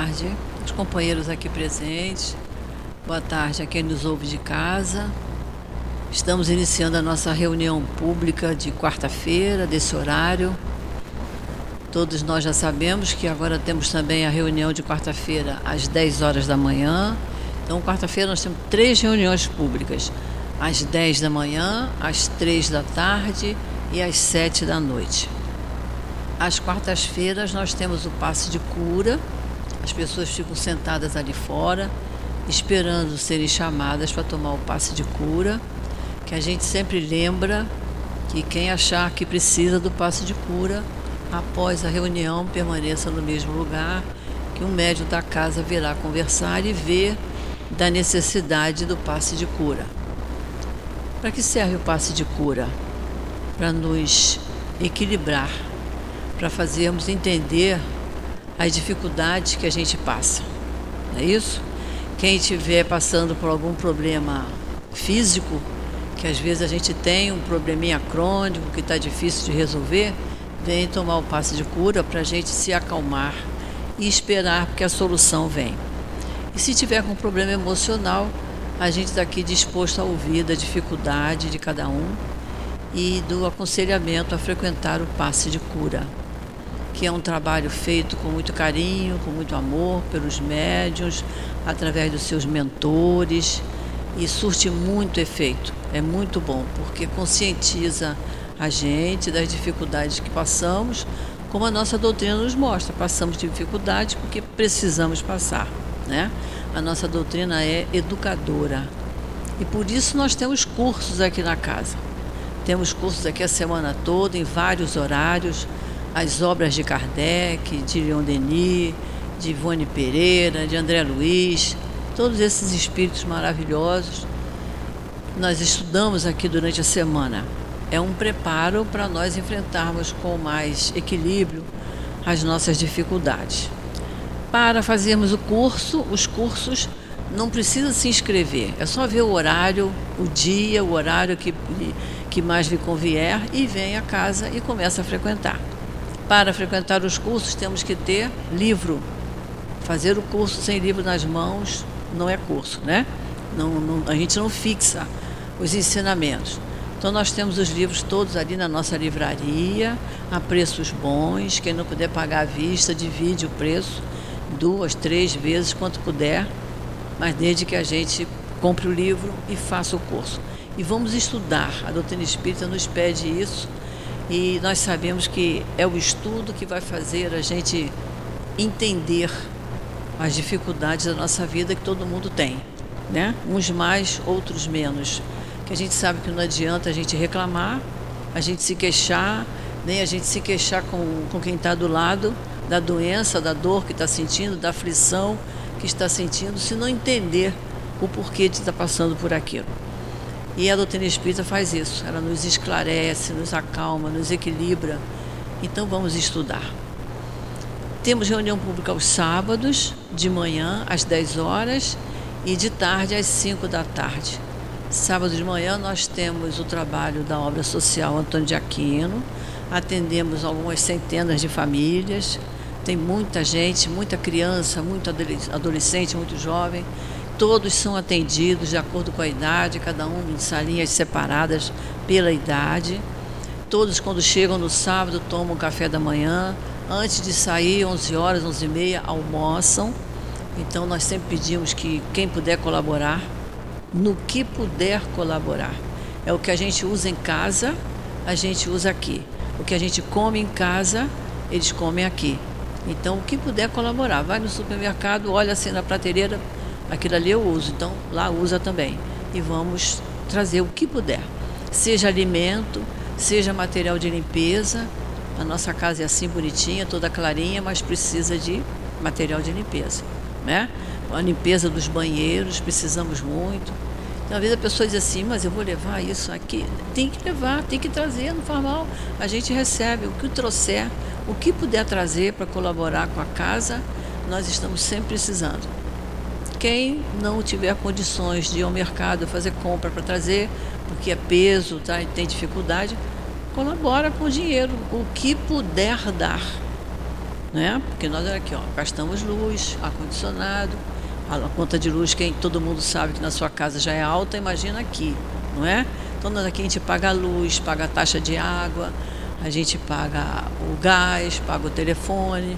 tarde, os companheiros aqui presentes. Boa tarde a quem nos ouve de casa. Estamos iniciando a nossa reunião pública de quarta-feira, desse horário. Todos nós já sabemos que agora temos também a reunião de quarta-feira às 10 horas da manhã. Então, quarta-feira nós temos três reuniões públicas: às 10 da manhã, às 3 da tarde e às 7 da noite. Às quartas-feiras nós temos o passe de cura as pessoas ficam sentadas ali fora, esperando serem chamadas para tomar o passe de cura, que a gente sempre lembra que quem achar que precisa do passe de cura, após a reunião, permaneça no mesmo lugar, que um médium da casa virá conversar e ver da necessidade do passe de cura. Para que serve o passe de cura? Para nos equilibrar, para fazermos entender as dificuldades que a gente passa. Não é isso? Quem estiver passando por algum problema físico, que às vezes a gente tem um probleminha crônico que está difícil de resolver, vem tomar o passe de cura para a gente se acalmar e esperar que a solução vem. E se tiver com um problema emocional, a gente está aqui disposto a ouvir da dificuldade de cada um e do aconselhamento a frequentar o passe de cura que é um trabalho feito com muito carinho, com muito amor pelos médios, através dos seus mentores e surte muito efeito. É muito bom porque conscientiza a gente das dificuldades que passamos, como a nossa doutrina nos mostra. Passamos dificuldades porque precisamos passar, né? A nossa doutrina é educadora. E por isso nós temos cursos aqui na casa. Temos cursos aqui a semana toda, em vários horários as obras de Kardec, de Leon Denis, de Ivone Pereira, de André Luiz, todos esses espíritos maravilhosos. Nós estudamos aqui durante a semana. É um preparo para nós enfrentarmos com mais equilíbrio as nossas dificuldades. Para fazermos o curso, os cursos não precisa se inscrever, é só ver o horário, o dia, o horário que, que mais lhe convier e vem a casa e começa a frequentar. Para frequentar os cursos, temos que ter livro. Fazer o curso sem livro nas mãos não é curso, né? Não, não, a gente não fixa os ensinamentos. Então, nós temos os livros todos ali na nossa livraria, a preços bons. Quem não puder pagar à vista, divide o preço duas, três vezes, quanto puder, mas desde que a gente compre o livro e faça o curso. E vamos estudar. A doutrina espírita nos pede isso e nós sabemos que é o estudo que vai fazer a gente entender as dificuldades da nossa vida que todo mundo tem, né? Uns mais, outros menos. Que a gente sabe que não adianta a gente reclamar, a gente se queixar, nem a gente se queixar com, com quem está do lado da doença, da dor que está sentindo, da aflição que está sentindo, se não entender o porquê de estar passando por aquilo. E a doutrina espírita faz isso, ela nos esclarece, nos acalma, nos equilibra. Então vamos estudar. Temos reunião pública aos sábados, de manhã às 10 horas e de tarde às 5 da tarde. Sábado de manhã nós temos o trabalho da obra social Antônio de Aquino, atendemos algumas centenas de famílias, tem muita gente, muita criança, muito adolescente, muito jovem todos são atendidos de acordo com a idade, cada um em salinhas separadas pela idade. Todos, quando chegam no sábado, tomam café da manhã. Antes de sair, 11 horas, 11 e meia, almoçam. Então, nós sempre pedimos que quem puder colaborar, no que puder colaborar. É o que a gente usa em casa, a gente usa aqui. O que a gente come em casa, eles comem aqui. Então, o que puder colaborar, vai no supermercado, olha assim na prateleira, aquilo ali eu uso, então lá usa também. E vamos trazer o que puder, seja alimento, seja material de limpeza. A nossa casa é assim bonitinha, toda clarinha, mas precisa de material de limpeza, né? A limpeza dos banheiros, precisamos muito. Então, às vezes a pessoa diz assim, mas eu vou levar isso aqui. Tem que levar, tem que trazer, não faz mal. A gente recebe o que trouxer, o que puder trazer para colaborar com a casa, nós estamos sempre precisando. Quem não tiver condições de ir ao mercado fazer compra para trazer, porque é peso, tá, tem dificuldade, colabora com o dinheiro, o que puder dar. né? Porque nós aqui, ó, gastamos luz, ar-condicionado, a conta de luz, quem todo mundo sabe que na sua casa já é alta, imagina aqui, não é? Então nós aqui a gente paga a luz, paga a taxa de água, a gente paga o gás, paga o telefone.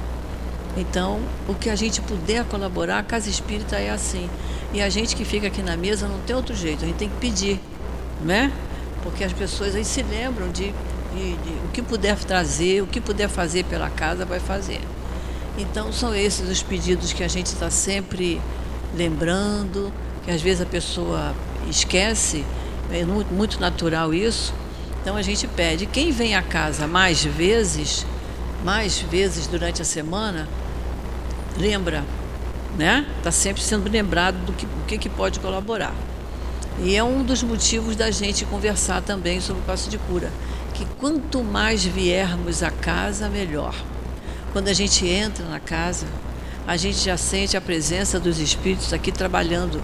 Então, o que a gente puder colaborar, a Casa Espírita é assim. E a gente que fica aqui na mesa não tem outro jeito, a gente tem que pedir, né? Porque as pessoas aí se lembram de, de, de o que puder trazer, o que puder fazer pela casa, vai fazer. Então, são esses os pedidos que a gente está sempre lembrando, que às vezes a pessoa esquece, é muito, natural isso. Então, a gente pede. Quem vem à casa mais vezes, mais vezes durante a semana, lembra né? Está sempre sendo lembrado do que, o que, que pode colaborar. E é um dos motivos da gente conversar também sobre o passo de cura, que quanto mais viermos à casa, melhor. Quando a gente entra na casa, a gente já sente a presença dos espíritos aqui trabalhando.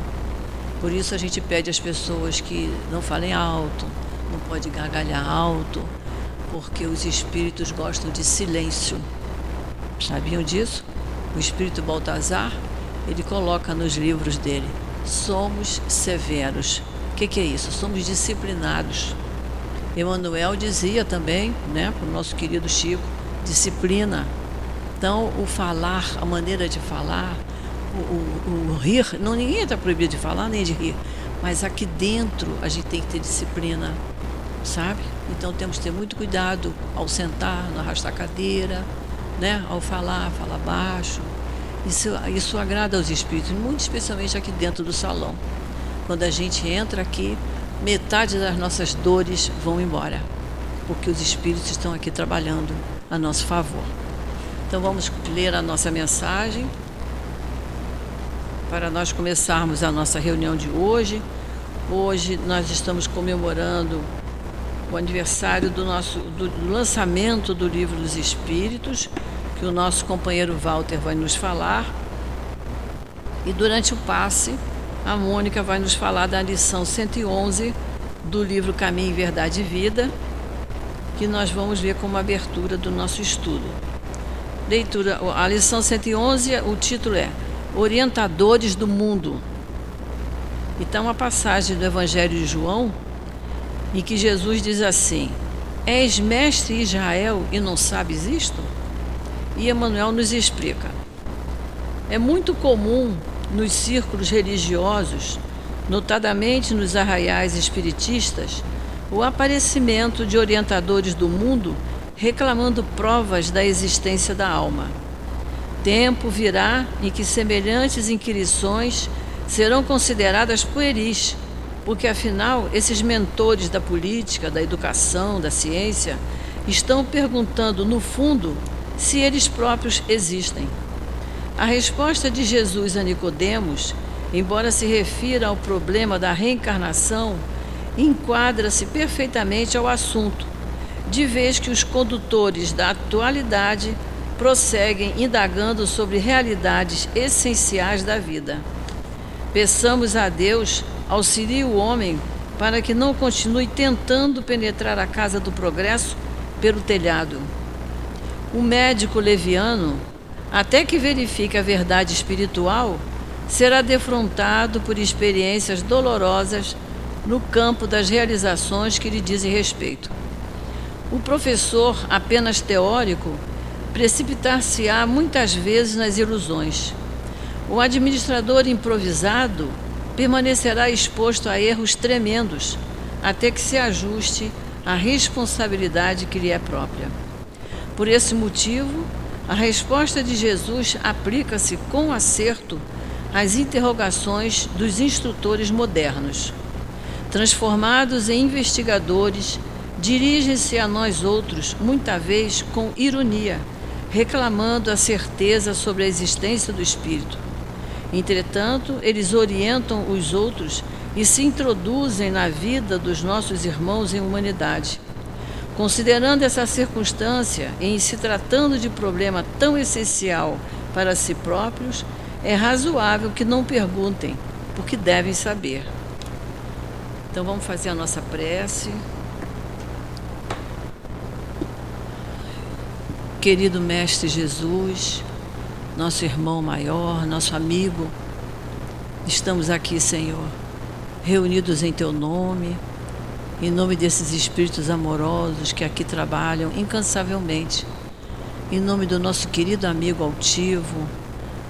Por isso a gente pede às pessoas que não falem alto, não pode gargalhar alto, porque os espíritos gostam de silêncio. Sabiam disso? O espírito Baltazar ele coloca nos livros dele: somos severos. O que, que é isso? Somos disciplinados. Emmanuel dizia também, né, para o nosso querido Chico, disciplina. Então, o falar, a maneira de falar, o, o, o rir, não ninguém está proibido de falar nem de rir, mas aqui dentro a gente tem que ter disciplina, sabe? Então temos que ter muito cuidado ao sentar, no arrastar cadeira, né? Ao falar, falar baixo, isso, isso agrada aos espíritos, muito especialmente aqui dentro do salão. Quando a gente entra aqui, metade das nossas dores vão embora, porque os espíritos estão aqui trabalhando a nosso favor. Então vamos ler a nossa mensagem para nós começarmos a nossa reunião de hoje. Hoje nós estamos comemorando o aniversário do nosso do lançamento do livro dos Espíritos, que o nosso companheiro Walter vai nos falar. E durante o passe, a Mônica vai nos falar da lição 111 do livro Caminho, Verdade e Vida, que nós vamos ver como abertura do nosso estudo. Leitura, a lição 111, o título é Orientadores do Mundo. Então, a passagem do Evangelho de João, em que Jesus diz assim: És mestre Israel e não sabes isto? E Emmanuel nos explica. É muito comum nos círculos religiosos, notadamente nos arraiais espiritistas, o aparecimento de orientadores do mundo reclamando provas da existência da alma. Tempo virá em que semelhantes inquirições serão consideradas pueris, porque afinal esses mentores da política, da educação, da ciência estão perguntando, no fundo, se eles próprios existem. A resposta de Jesus a Nicodemos, embora se refira ao problema da reencarnação, enquadra-se perfeitamente ao assunto, de vez que os condutores da atualidade prosseguem indagando sobre realidades essenciais da vida. Peçamos a Deus auxilie o homem para que não continue tentando penetrar a casa do progresso pelo telhado. O médico leviano, até que verifique a verdade espiritual, será defrontado por experiências dolorosas no campo das realizações que lhe dizem respeito. O professor, apenas teórico, precipitar-se-á muitas vezes nas ilusões. O administrador improvisado permanecerá exposto a erros tremendos até que se ajuste à responsabilidade que lhe é própria. Por esse motivo, a resposta de Jesus aplica-se com acerto às interrogações dos instrutores modernos. Transformados em investigadores, dirigem-se a nós outros, muita vez com ironia, reclamando a certeza sobre a existência do Espírito. Entretanto, eles orientam os outros e se introduzem na vida dos nossos irmãos em humanidade Considerando essa circunstância, em se tratando de problema tão essencial para si próprios, é razoável que não perguntem, porque devem saber. Então vamos fazer a nossa prece. querido Mestre Jesus, nosso irmão maior, nosso amigo, estamos aqui, Senhor, reunidos em Teu nome, em nome desses espíritos amorosos que aqui trabalham incansavelmente, em nome do nosso querido amigo altivo,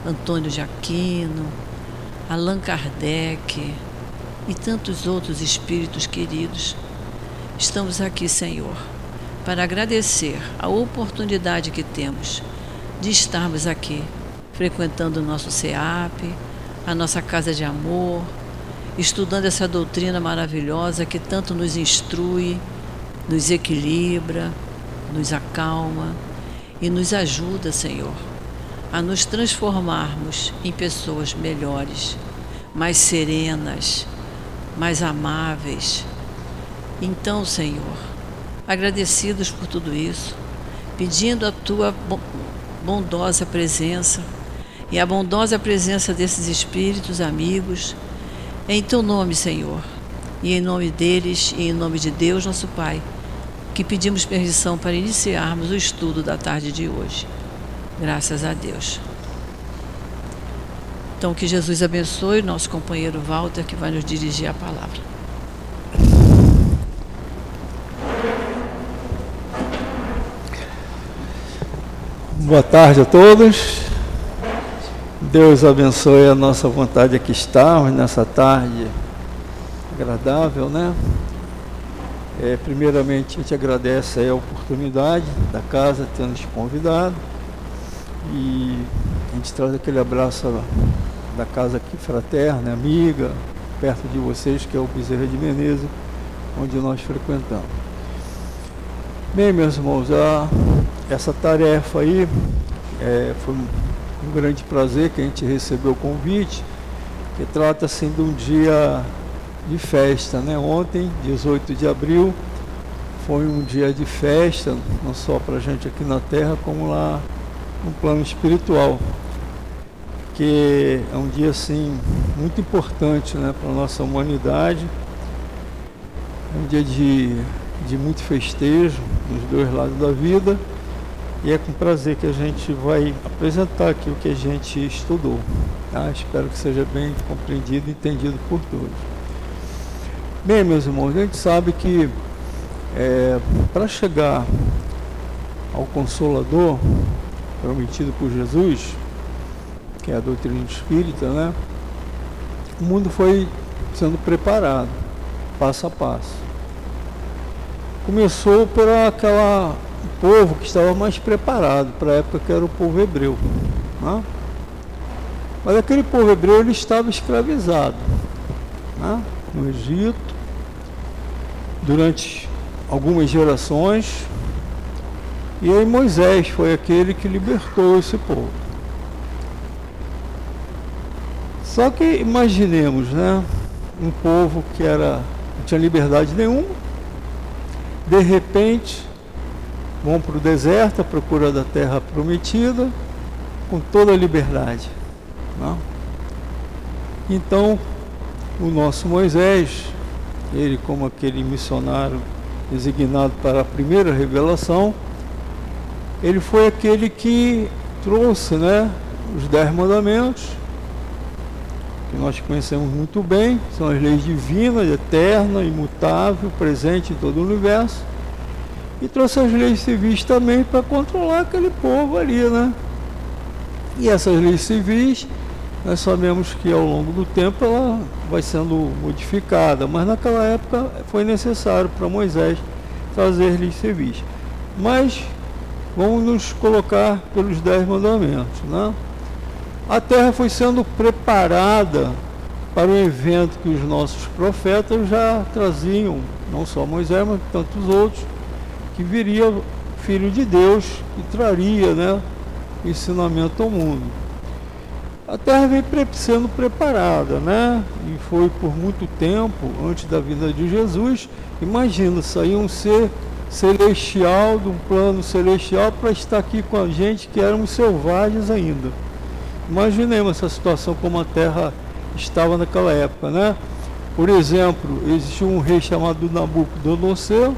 Antônio de Aquino, Allan Kardec e tantos outros espíritos queridos, estamos aqui, Senhor, para agradecer a oportunidade que temos de estarmos aqui, frequentando o nosso SEAP, a nossa casa de amor, estudando essa doutrina maravilhosa que tanto nos instrui, nos equilibra, nos acalma e nos ajuda, Senhor, a nos transformarmos em pessoas melhores, mais serenas, mais amáveis. Então, Senhor, agradecidos por tudo isso, pedindo a tua bondosa presença e a bondosa presença desses espíritos amigos, em teu nome, Senhor, e em nome deles e em nome de Deus, nosso Pai, que pedimos permissão para iniciarmos o estudo da tarde de hoje. Graças a Deus. Então, que Jesus abençoe nosso companheiro Walter, que vai nos dirigir a palavra. Boa tarde a todos. Deus abençoe a nossa vontade aqui estarmos nessa tarde agradável, né? É, primeiramente, a gente agradece a oportunidade da casa tendo nos convidado e a gente traz aquele abraço da casa aqui fraterna, amiga, perto de vocês, que é o Bezerra de Menezes, onde nós frequentamos. Bem, meus irmãos, a, essa tarefa aí é, foi um grande prazer que a gente recebeu o convite, que trata-se de um dia de festa. Né? Ontem, 18 de abril, foi um dia de festa, não só para a gente aqui na Terra, como lá no plano espiritual. Que é um dia assim muito importante né, para a nossa humanidade. É um dia de, de muito festejo nos dois lados da vida e é com prazer que a gente vai apresentar aqui o que a gente estudou. Tá? Espero que seja bem compreendido e entendido por todos. Bem, meus irmãos, a gente sabe que é, para chegar ao Consolador prometido por Jesus, que é a doutrina espírita, né? O mundo foi sendo preparado, passo a passo. Começou por aquela povo que estava mais preparado para a época que era o povo hebreu. Né? Mas aquele povo hebreu ele estava escravizado né? no Egito durante algumas gerações. E aí Moisés foi aquele que libertou esse povo. Só que imaginemos, né? Um povo que era, não tinha liberdade nenhuma, de repente vão para o deserto à procura da terra prometida com toda a liberdade. Não? Então, o nosso Moisés, ele como aquele missionário designado para a primeira revelação, ele foi aquele que trouxe né, os dez mandamentos, que nós conhecemos muito bem, são as leis divinas, eterna, imutável, presente em todo o universo e trouxe as leis civis também para controlar aquele povo ali, né? E essas leis civis, nós sabemos que ao longo do tempo ela vai sendo modificada, mas naquela época foi necessário para Moisés trazer leis civis. Mas vamos nos colocar pelos dez mandamentos, né? A terra foi sendo preparada para o evento que os nossos profetas já traziam, não só Moisés, mas tantos outros, que viria filho de Deus e traria né, ensinamento ao mundo. A terra vem sendo preparada, né? E foi por muito tempo, antes da vinda de Jesus. Imagina, sair um ser celestial, de um plano celestial, para estar aqui com a gente que éramos selvagens ainda. Imaginemos essa situação como a terra estava naquela época, né? Por exemplo, existia um rei chamado Nabucodonosor,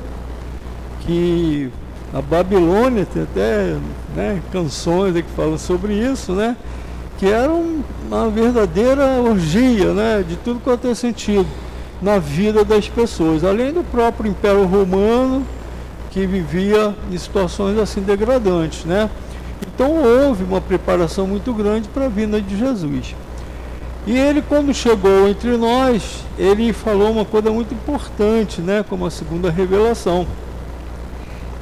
que Na Babilônia tem até né, canções que falam sobre isso, né? Que era uma verdadeira orgia, né? De tudo quanto é sentido na vida das pessoas, além do próprio Império Romano que vivia em situações assim degradantes, né? Então houve uma preparação muito grande para a vinda de Jesus. E ele, quando chegou entre nós, ele falou uma coisa muito importante, né? Como a segunda revelação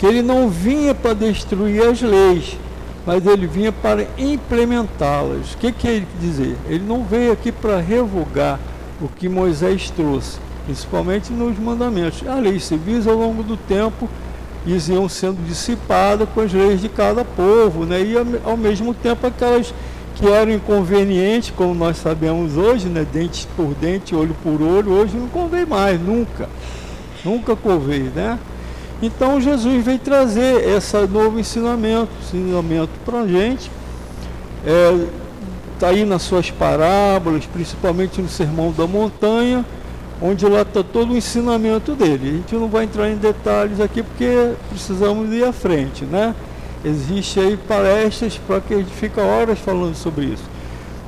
que ele não vinha para destruir as leis, mas ele vinha para implementá-las. O que, quer dizer? Ele não veio aqui para revogar o que Moisés trouxe, principalmente nos mandamentos. As leis civis, ao longo do tempo, iam sendo dissipadas com as leis de cada povo, né? e ao mesmo tempo aquelas que eram inconvenientes, como nós sabemos hoje, né? dente por dente, olho por olho, hoje não convém mais, nunca. Nunca convém, né? Então Jesus veio trazer esse novo ensinamento, ensinamento para a gente. Está é, tá aí nas suas parábolas, principalmente no Sermão da Montanha, onde lá está todo o ensinamento dele. A gente não vai entrar em detalhes aqui porque precisamos ir à frente, né? Existe aí palestras para que a gente fica horas falando sobre isso.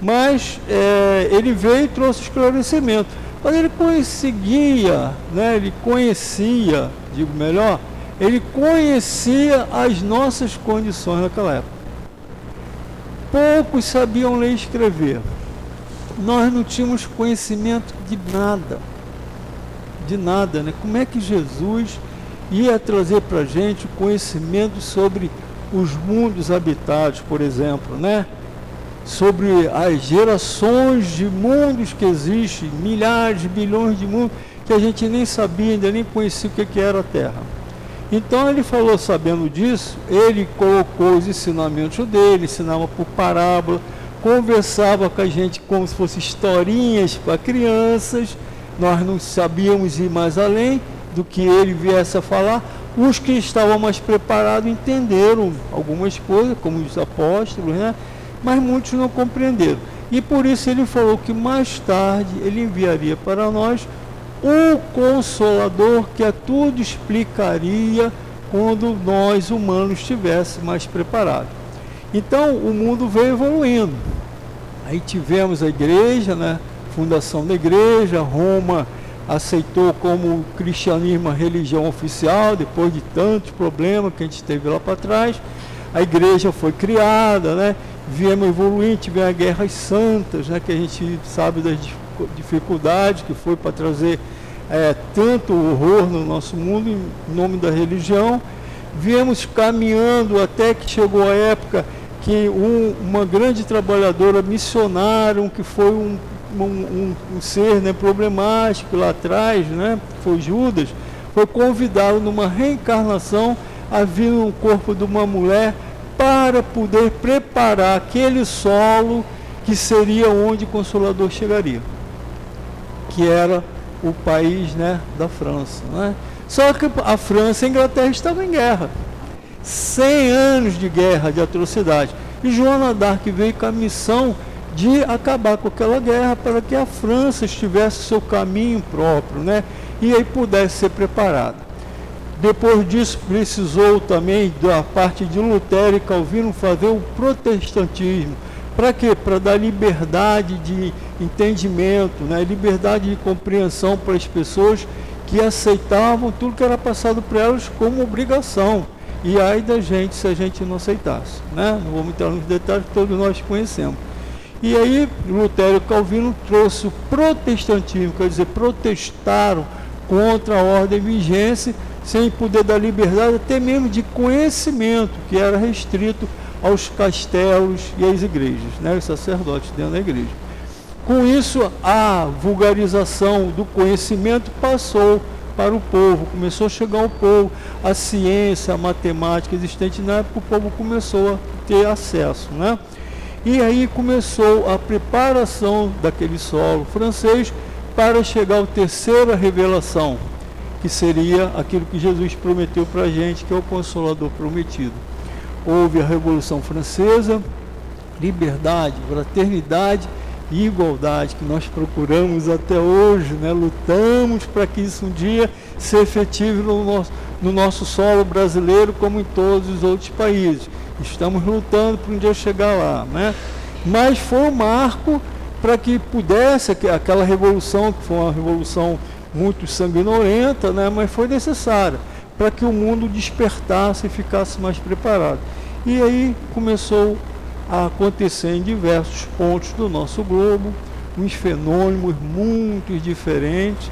Mas é, ele veio e trouxe esclarecimento. Mas ele conseguia, né, ele conhecia, digo melhor, ele conhecia as nossas condições naquela época. Poucos sabiam ler e escrever. Nós não tínhamos conhecimento de nada. De nada, né? Como é que Jesus ia trazer para a gente conhecimento sobre os mundos habitados, por exemplo, né? sobre as gerações de mundos que existem, milhares, bilhões de mundos, que a gente nem sabia, ainda nem conhecia o que era a Terra. Então ele falou, sabendo disso, ele colocou os ensinamentos dele, ensinava por parábola, conversava com a gente como se fossem historinhas para crianças, nós não sabíamos ir mais além do que ele viesse a falar. Os que estavam mais preparados entenderam algumas coisas, como os apóstolos, né? mas muitos não compreenderam. E por isso ele falou que mais tarde ele enviaria para nós o Consolador que a tudo explicaria quando nós humanos estivéssemos mais preparados. Então o mundo veio evoluindo. Aí tivemos a igreja, né? Fundação da igreja, Roma aceitou como cristianismo a religião oficial, depois de tantos problemas que a gente teve lá para trás. A igreja foi criada, né? viemos evoluindo, tivemos guerras santas, né, que a gente sabe das dificuldades que foi para trazer é, tanto horror no nosso mundo em nome da religião. Viemos caminhando até que chegou a época que um, uma grande trabalhadora missionária, que foi um, um, um, ser né, problemático lá atrás, né, foi Judas, foi convidado numa reencarnação a vir no corpo de uma mulher para poder preparar aquele solo que seria onde o Consolador chegaria, que era o país né, da França. Né? Só que a França e a Inglaterra estavam em guerra. 100 anos de guerra, de atrocidade. E Joana d'Arc veio com a missão de acabar com aquela guerra para que a França estivesse seu caminho próprio, né? E aí pudesse ser preparada. Depois disso, precisou também da parte de Lutero e Calvino fazer o protestantismo. Para quê? Para dar liberdade de entendimento, né? liberdade de compreensão para as pessoas que aceitavam tudo que era passado para elas como obrigação. E aí da gente se a gente não aceitasse. Né? Não vamos entrar nos detalhes que todos nós conhecemos. E aí Lutero e Calvino trouxe o protestantismo, quer dizer, protestaram contra a ordem vigente sem poder dar liberdade até mesmo de conhecimento, que era restrito aos castelos e às igrejas, né, os sacerdotes dentro da igreja. Com isso, a vulgarização do conhecimento passou para o povo, começou a chegar ao povo, a ciência, a matemática existente na época, o povo começou a ter acesso. Né? E aí começou a preparação daquele solo francês para chegar à terceira revelação, que seria aquilo que Jesus prometeu para a gente, que é o Consolador prometido. Houve a Revolução Francesa, liberdade, fraternidade e igualdade que nós procuramos até hoje, né? lutamos para que isso um dia se efetive no nosso, no nosso solo brasileiro, como em todos os outros países. Estamos lutando para um dia chegar lá. Né? Mas foi um marco para que pudesse, aquela revolução, que foi uma revolução muito sanguinolenta, né? mas foi necessária para que o mundo despertasse e ficasse mais preparado. E aí começou a acontecer em diversos pontos do nosso globo, uns fenômenos muito diferentes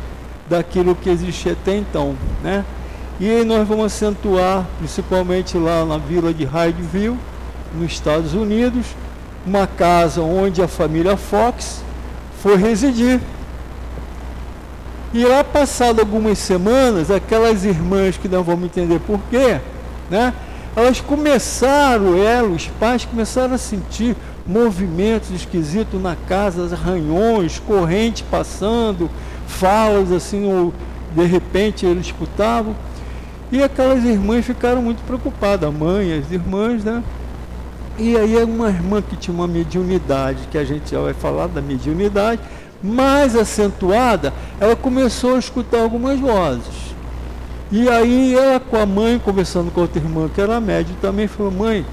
daquilo que existia até então, né? E nós vamos acentuar, principalmente lá na vila de Hydeville, nos Estados Unidos, uma casa onde a família Fox foi residir. E lá passado algumas semanas, aquelas irmãs que não vamos entender porquê, né? elas começaram, ela, os pais começaram a sentir movimentos esquisitos na casa, arranhões, corrente passando, falas assim, de repente eles escutavam. E aquelas irmãs ficaram muito preocupadas, a mãe, as irmãs, né? E aí uma irmã que tinha uma mediunidade, que a gente já vai falar da mediunidade, mais acentuada, ela começou a escutar algumas vozes. E aí ela com a mãe, conversando com outra irmã que era médium, também falou, mãe,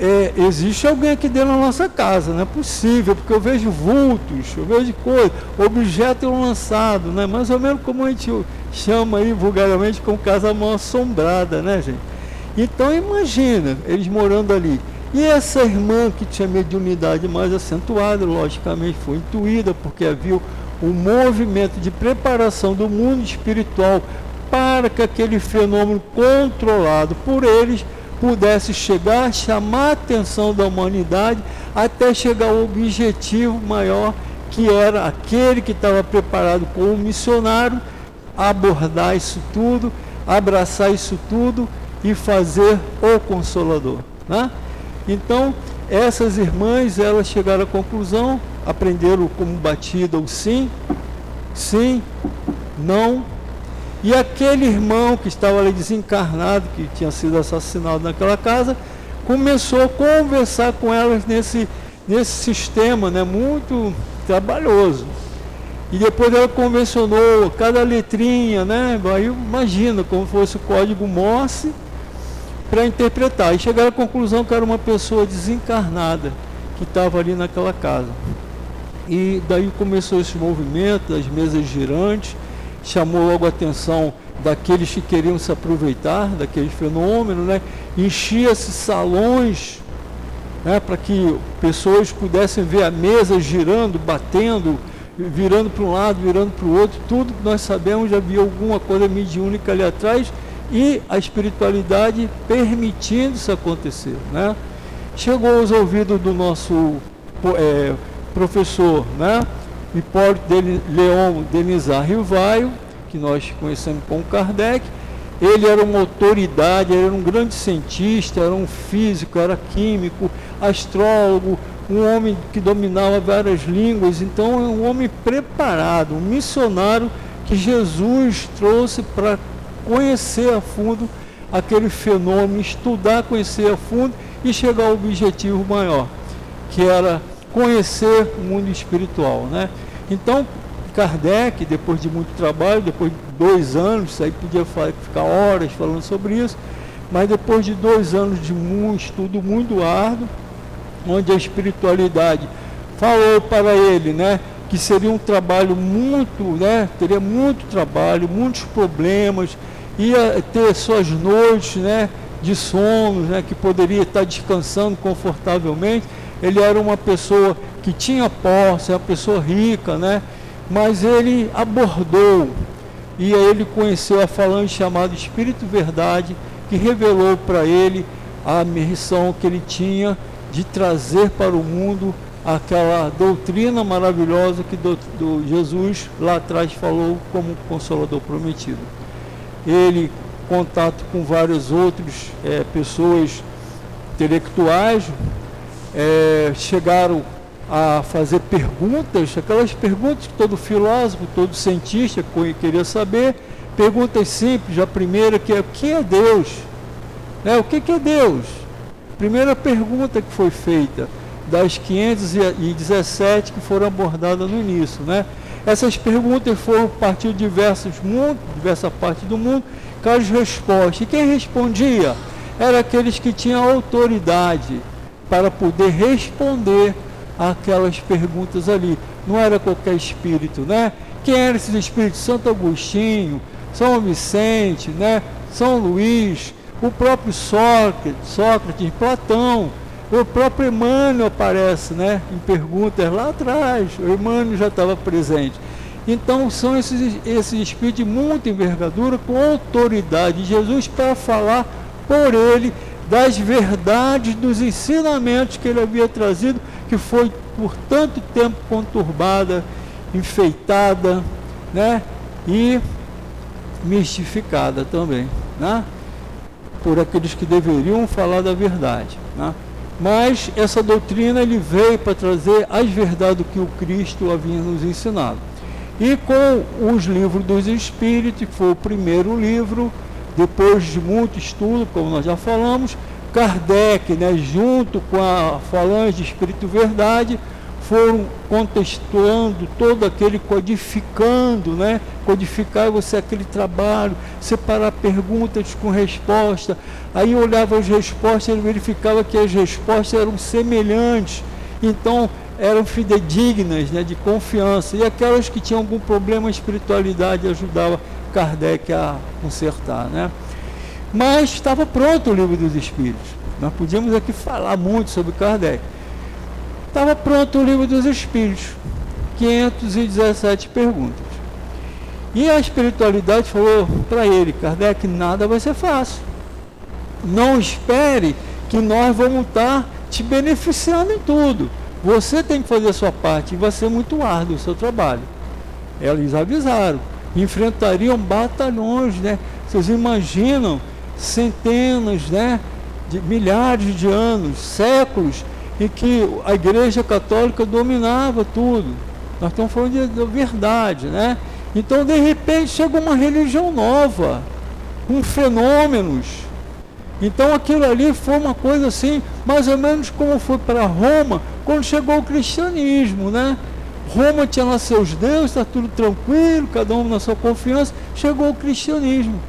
é, existe alguém aqui dentro da nossa casa, não é possível, porque eu vejo vultos, eu vejo coisas, objetos lançados, né? mais ou menos como a gente chama aí vulgarmente como casa mal assombrada, né gente? Então imagina, eles morando ali. E essa irmã que tinha mediunidade mais acentuada, logicamente foi intuída, porque havia um movimento de preparação do mundo espiritual para que aquele fenômeno controlado por eles pudesse chegar, chamar a atenção da humanidade até chegar ao objetivo maior que era aquele que estava preparado como missionário abordar isso tudo, abraçar isso tudo e fazer o consolador. Né? Então, essas irmãs, elas chegaram à conclusão, aprenderam como batida o sim, sim, não, e aquele irmão que estava ali desencarnado, que tinha sido assassinado naquela casa, começou a conversar com elas nesse, nesse sistema né, muito trabalhoso. E depois ela convencionou cada letrinha, né? Aí imagina como fosse o código Morse para interpretar. E chegaram à conclusão que era uma pessoa desencarnada que estava ali naquela casa. E daí começou esse movimento, as mesas girantes, chamou logo a atenção daqueles que queriam se aproveitar daquele fenômeno, né? enchia-se salões né? para que pessoas pudessem ver a mesa girando, batendo, virando para um lado, virando para o outro, tudo que nós sabemos já havia alguma coisa mediúnica ali atrás e a espiritualidade permitindo isso acontecer. Né? Chegou aos ouvidos do nosso é, professor, né? Hipólito de Leon Denizar Rivaio, que nós conhecemos como Kardec. Ele era uma autoridade, era um grande cientista, era um físico, era químico, astrólogo, um homem que dominava várias línguas, então é um homem preparado, um missionário que Jesus trouxe para conhecer a fundo aquele fenômeno, estudar, conhecer a fundo e chegar ao objetivo maior, que era conhecer o mundo espiritual. Né? Então, Kardec, depois de muito trabalho, depois de dois anos, aí podia ficar horas falando sobre isso, mas depois de dois anos de um estudo muito árduo, onde a espiritualidade falou para ele, né, que seria um trabalho muito, né, teria muito trabalho, muitos problemas, ia ter suas noites, né, de sono, né, que poderia estar descansando confortavelmente, ele era uma pessoa que tinha posse, uma pessoa rica, né? Mas ele abordou e aí ele conheceu a falante chamada Espírito Verdade, que revelou para ele a missão que ele tinha de trazer para o mundo aquela doutrina maravilhosa que do, do Jesus lá atrás falou como consolador prometido. Ele, contato com várias outras é, pessoas intelectuais, é, chegaram a fazer perguntas, aquelas perguntas que todo filósofo, todo cientista queria saber, perguntas simples. A primeira que é o que é Deus? Né? O que, é Deus? Primeira pergunta que foi feita. das 517 que foram abordadas no início, né? Essas perguntas foram partir de diversos mundos, diversas partes do mundo, caso resposta. E quem respondia eram aqueles que tinham autoridade para poder responder aquelas perguntas ali. Não era qualquer espírito, né? Quem eram esses espíritos? Santo Agostinho, São Vicente, né? São Luís, o próprio Sócrates, Sócrates, Platão, o próprio Emmanuel aparece, né? Em perguntas lá atrás, o Emmanuel já estava presente. Então são esses, esses espíritos de muita envergadura com autoridade de Jesus para falar por ele das verdades, dos ensinamentos que ele havia trazido, que foi por tanto tempo conturbada, enfeitada, né? E mistificada também, né? Por aqueles que deveriam falar da verdade, né? Mas essa doutrina ele veio para trazer as verdades que o Cristo havia nos ensinado. E com os livros dos Espíritos, que foi o primeiro livro, depois de muito estudo, como nós já falamos, Kardec, né, junto com a falange Espírito Verdade, foram contestando todo aquele codificando, né? Codificar você aquele trabalho, separar perguntas com resposta. Aí olhava as respostas e verificava que as respostas eram semelhantes. Então eram fidedignas, né, de confiança. E aquelas que tinham algum problema, a espiritualidade ajudava Kardec a consertar, né? Mas estava pronto o livro dos Espíritos. Nós podíamos aqui falar muito sobre Kardec. Estava pronto o livro dos Espíritos. 517 perguntas. E a espiritualidade falou para ele, Kardec, nada vai ser fácil. Não espere que nós vamos estar te beneficiando em tudo. Você tem que fazer a sua parte e vai ser muito árduo o seu trabalho. Eles avisaram. Enfrentariam batalhões, né? Vocês imaginam centenas, né? De milhares de anos, séculos, em que a igreja católica dominava tudo. Nós estamos falando de, de verdade, né? Então, de repente, chega uma religião nova, com fenômenos. Então, aquilo ali foi uma coisa assim, mais ou menos como foi para Roma, quando chegou o cristianismo, né? Roma tinha lá seus deuses, está tudo tranquilo, cada um na sua confiança. Chegou o cristianismo.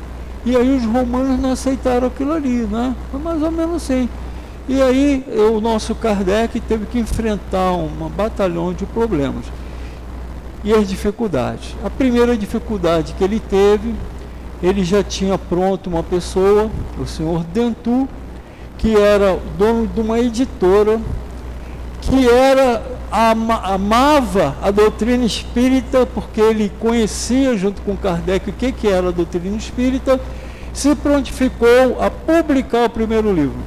E aí os romanos não aceitaram aquilo ali, né? Foi mais ou menos assim. E aí o nosso Kardec teve que enfrentar um batalhão de problemas. E as dificuldades. A primeira dificuldade que ele teve, ele já tinha pronto uma pessoa, o senhor Dentu, que era dono de uma editora que era amava a doutrina espírita porque ele conhecia junto com Kardec o que, que era a doutrina espírita, se prontificou a publicar o primeiro livro.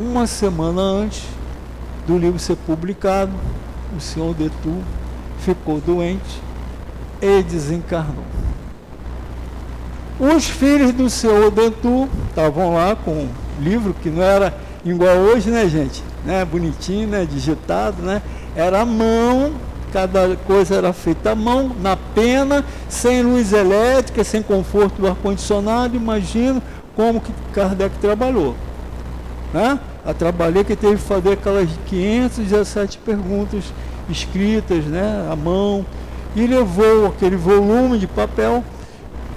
Uma semana antes do livro ser publicado, o senhor Detu ficou doente e desencarnou. Os filhos do senhor Detu estavam lá com livro que não era igual hoje, né, gente? né, bonitinho, né, digitado, né? Era a mão, cada coisa era feita à mão, na pena, sem luz elétrica, sem conforto do ar-condicionado. Imagino como que Kardec trabalhou. Né? A trabalhei que teve que fazer aquelas 517 perguntas escritas né, à mão e levou aquele volume de papel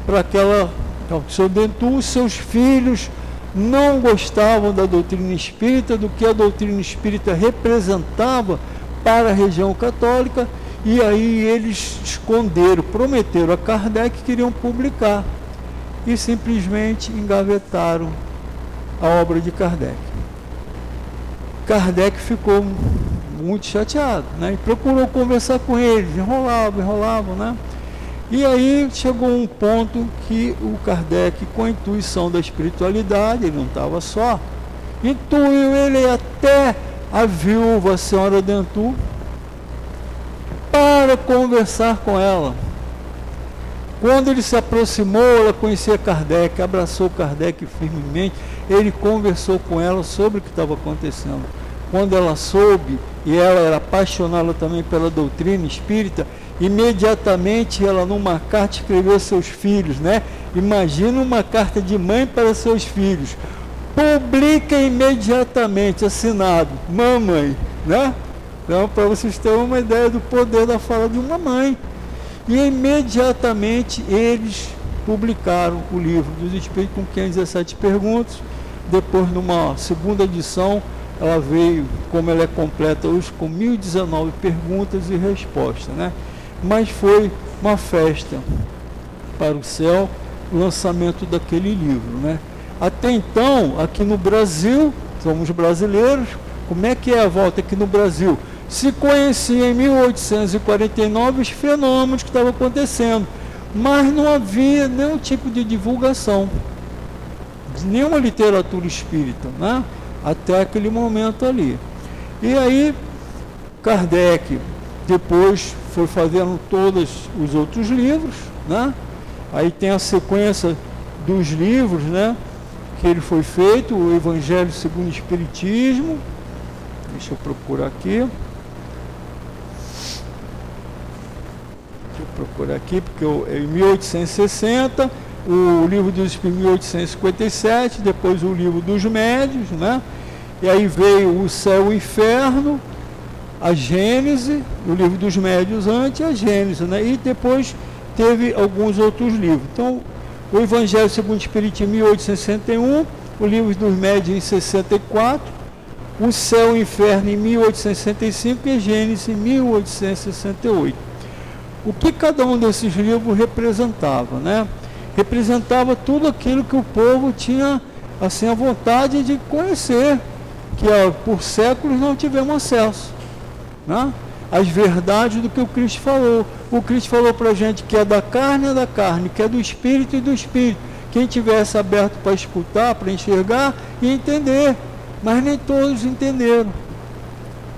para aquela o seu Dentu, seus filhos, não gostavam da doutrina espírita, do que a doutrina espírita representava para a região católica, e aí eles esconderam, prometeram a Kardec que queriam publicar e simplesmente engavetaram a obra de Kardec. Kardec ficou muito chateado, né? E procurou conversar com eles, enrolavam, enrolavam, né? E aí chegou um ponto que o Kardec, com a intuição da espiritualidade, ele não estava só, intuiu ele até a viúva, a senhora Dentu, para conversar com ela. Quando ele se aproximou, ela conhecia Kardec, abraçou Kardec firmemente, ele conversou com ela sobre o que estava acontecendo. Quando ela soube, e ela era apaixonada também pela doutrina espírita, imediatamente ela numa carta escreveu seus filhos, né? Imagina uma carta de mãe para seus filhos. publica imediatamente, assinado, mamãe, né? Então, para vocês terem uma ideia do poder da fala de uma mãe. E imediatamente eles publicaram o livro dos Espíritos com 517 perguntas. Depois, numa segunda edição, ela veio, como ela é completa hoje, com 1019 perguntas e respostas. Né? Mas foi uma festa para o céu o lançamento daquele livro. Né? Até então, aqui no Brasil, somos brasileiros, como é que é a volta aqui no Brasil? Se conhecia em 1849 os fenômenos que estavam acontecendo, mas não havia nenhum tipo de divulgação, de nenhuma literatura espírita, né? até aquele momento ali. E aí, Kardec depois foi fazendo todos os outros livros, né? Aí tem a sequência dos livros, né? que ele foi feito, o Evangelho segundo o Espiritismo. Deixa eu procurar aqui. Deixa eu procurar aqui, porque eu, em 1860, o livro dos Espíritos, 1857, depois o livro dos Médios, né? E aí veio o Céu e o Inferno, a Gênese, o livro dos Médios antes, a Gênese, né? E depois teve alguns outros livros. Então, o Evangelho segundo o Espiritismo em 1861, o Livro dos Médios em 64, o Céu e o Inferno em 1865 e Gênesis em 1868. O que cada um desses livros representava, né? Representava tudo aquilo que o povo tinha assim a vontade de conhecer, que por séculos não tivemos acesso, né? As verdades do que o Cristo falou o Cristo falou para a gente que é da carne é da carne, que é do espírito e do espírito. Quem tivesse aberto para escutar, para enxergar e entender, mas nem todos entenderam.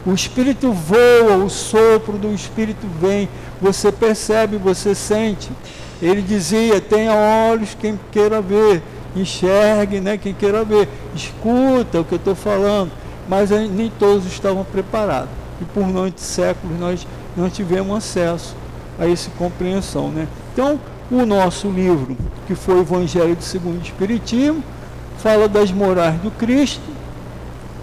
O espírito voa, o sopro do espírito vem, você percebe, você sente. Ele dizia: tenha olhos quem queira ver, enxergue né, quem queira ver, escuta o que eu estou falando. Mas nem todos estavam preparados. E por muitos séculos nós não tivemos acesso a essa compreensão. Né? Então, o nosso livro, que foi o Evangelho do Segundo Espiritismo, fala das morais do Cristo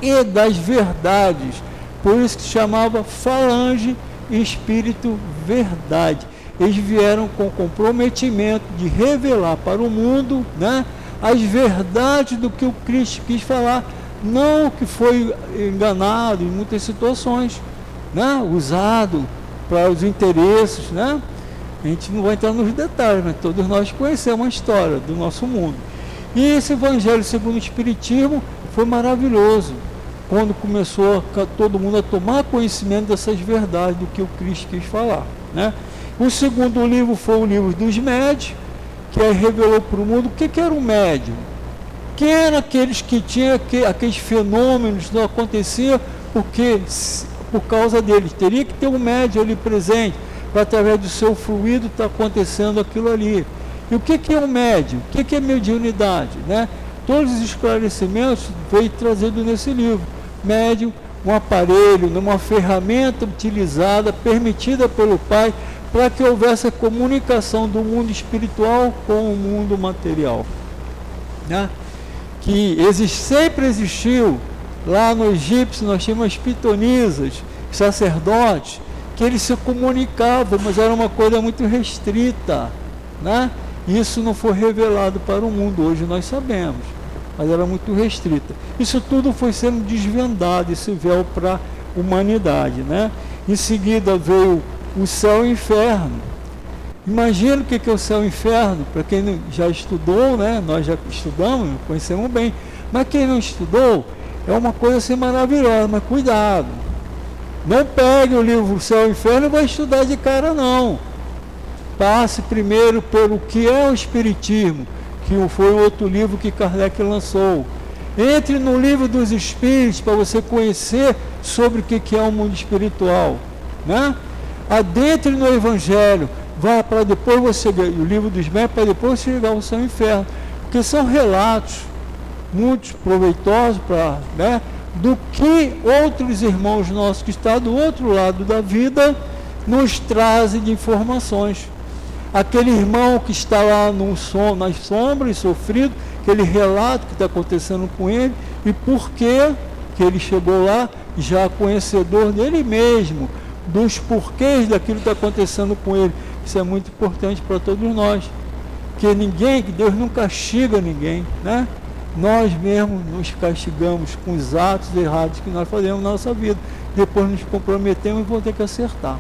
e das verdades. Por isso que chamava falange espírito verdade. Eles vieram com comprometimento de revelar para o mundo né, as verdades do que o Cristo quis falar, não que foi enganado em muitas situações, né, usado para os interesses, né? A gente não vai entrar nos detalhes, mas todos nós conhecemos a história do nosso mundo. E esse Evangelho segundo o Espiritismo foi maravilhoso, quando começou todo mundo a tomar conhecimento dessas verdades do que o Cristo quis falar. Né? O segundo livro foi o livro dos médios, que revelou para o mundo o que, que era o médium. Eram aqueles que tinham aqueles fenômenos que não aconteciam porque por causa deles. Teria que ter um médium ali presente, para através do seu fluido estar tá acontecendo aquilo ali. E o que, que é um médium? O que, que é mediunidade? Né? Todos os esclarecimentos veio trazendo nesse livro. Médium, um aparelho, uma ferramenta utilizada, permitida pelo Pai, para que houvesse a comunicação do mundo espiritual com o mundo material. Né? Que existe, sempre existiu Lá no egípcio nós tínhamos as pitonisas, sacerdotes, que eles se comunicavam, mas era uma coisa muito restrita. Né? Isso não foi revelado para o mundo, hoje nós sabemos, mas era muito restrita. Isso tudo foi sendo desvendado, esse véu para a humanidade. Né? Em seguida veio o céu e o inferno. Imagina o que é o céu e o inferno, para quem já estudou, né? nós já estudamos, conhecemos bem, mas quem não estudou, é uma coisa assim maravilhosa, mas cuidado. Não pegue o livro Céu e Inferno e vai estudar de cara não. Passe primeiro pelo que é o Espiritismo, que foi outro livro que Kardec lançou. Entre no livro dos Espíritos para você conhecer sobre o que é o mundo espiritual. Né? Adentre no Evangelho, vá para depois você, o livro dos médicos, para depois você chegar ao céu e inferno. Porque são relatos muito proveitosos para, né, do que outros irmãos nossos que estão do outro lado da vida nos trazem de informações. Aquele irmão que está lá no som, nas sombras, sofrido, que ele relata o que está acontecendo com ele e por que que ele chegou lá já conhecedor dele mesmo, dos porquês daquilo que está acontecendo com ele. Isso é muito importante para todos nós. Que ninguém, que Deus não castiga ninguém, né? Nós mesmos nos castigamos com os atos errados que nós fazemos na nossa vida. Depois nos comprometemos e vamos ter que acertar.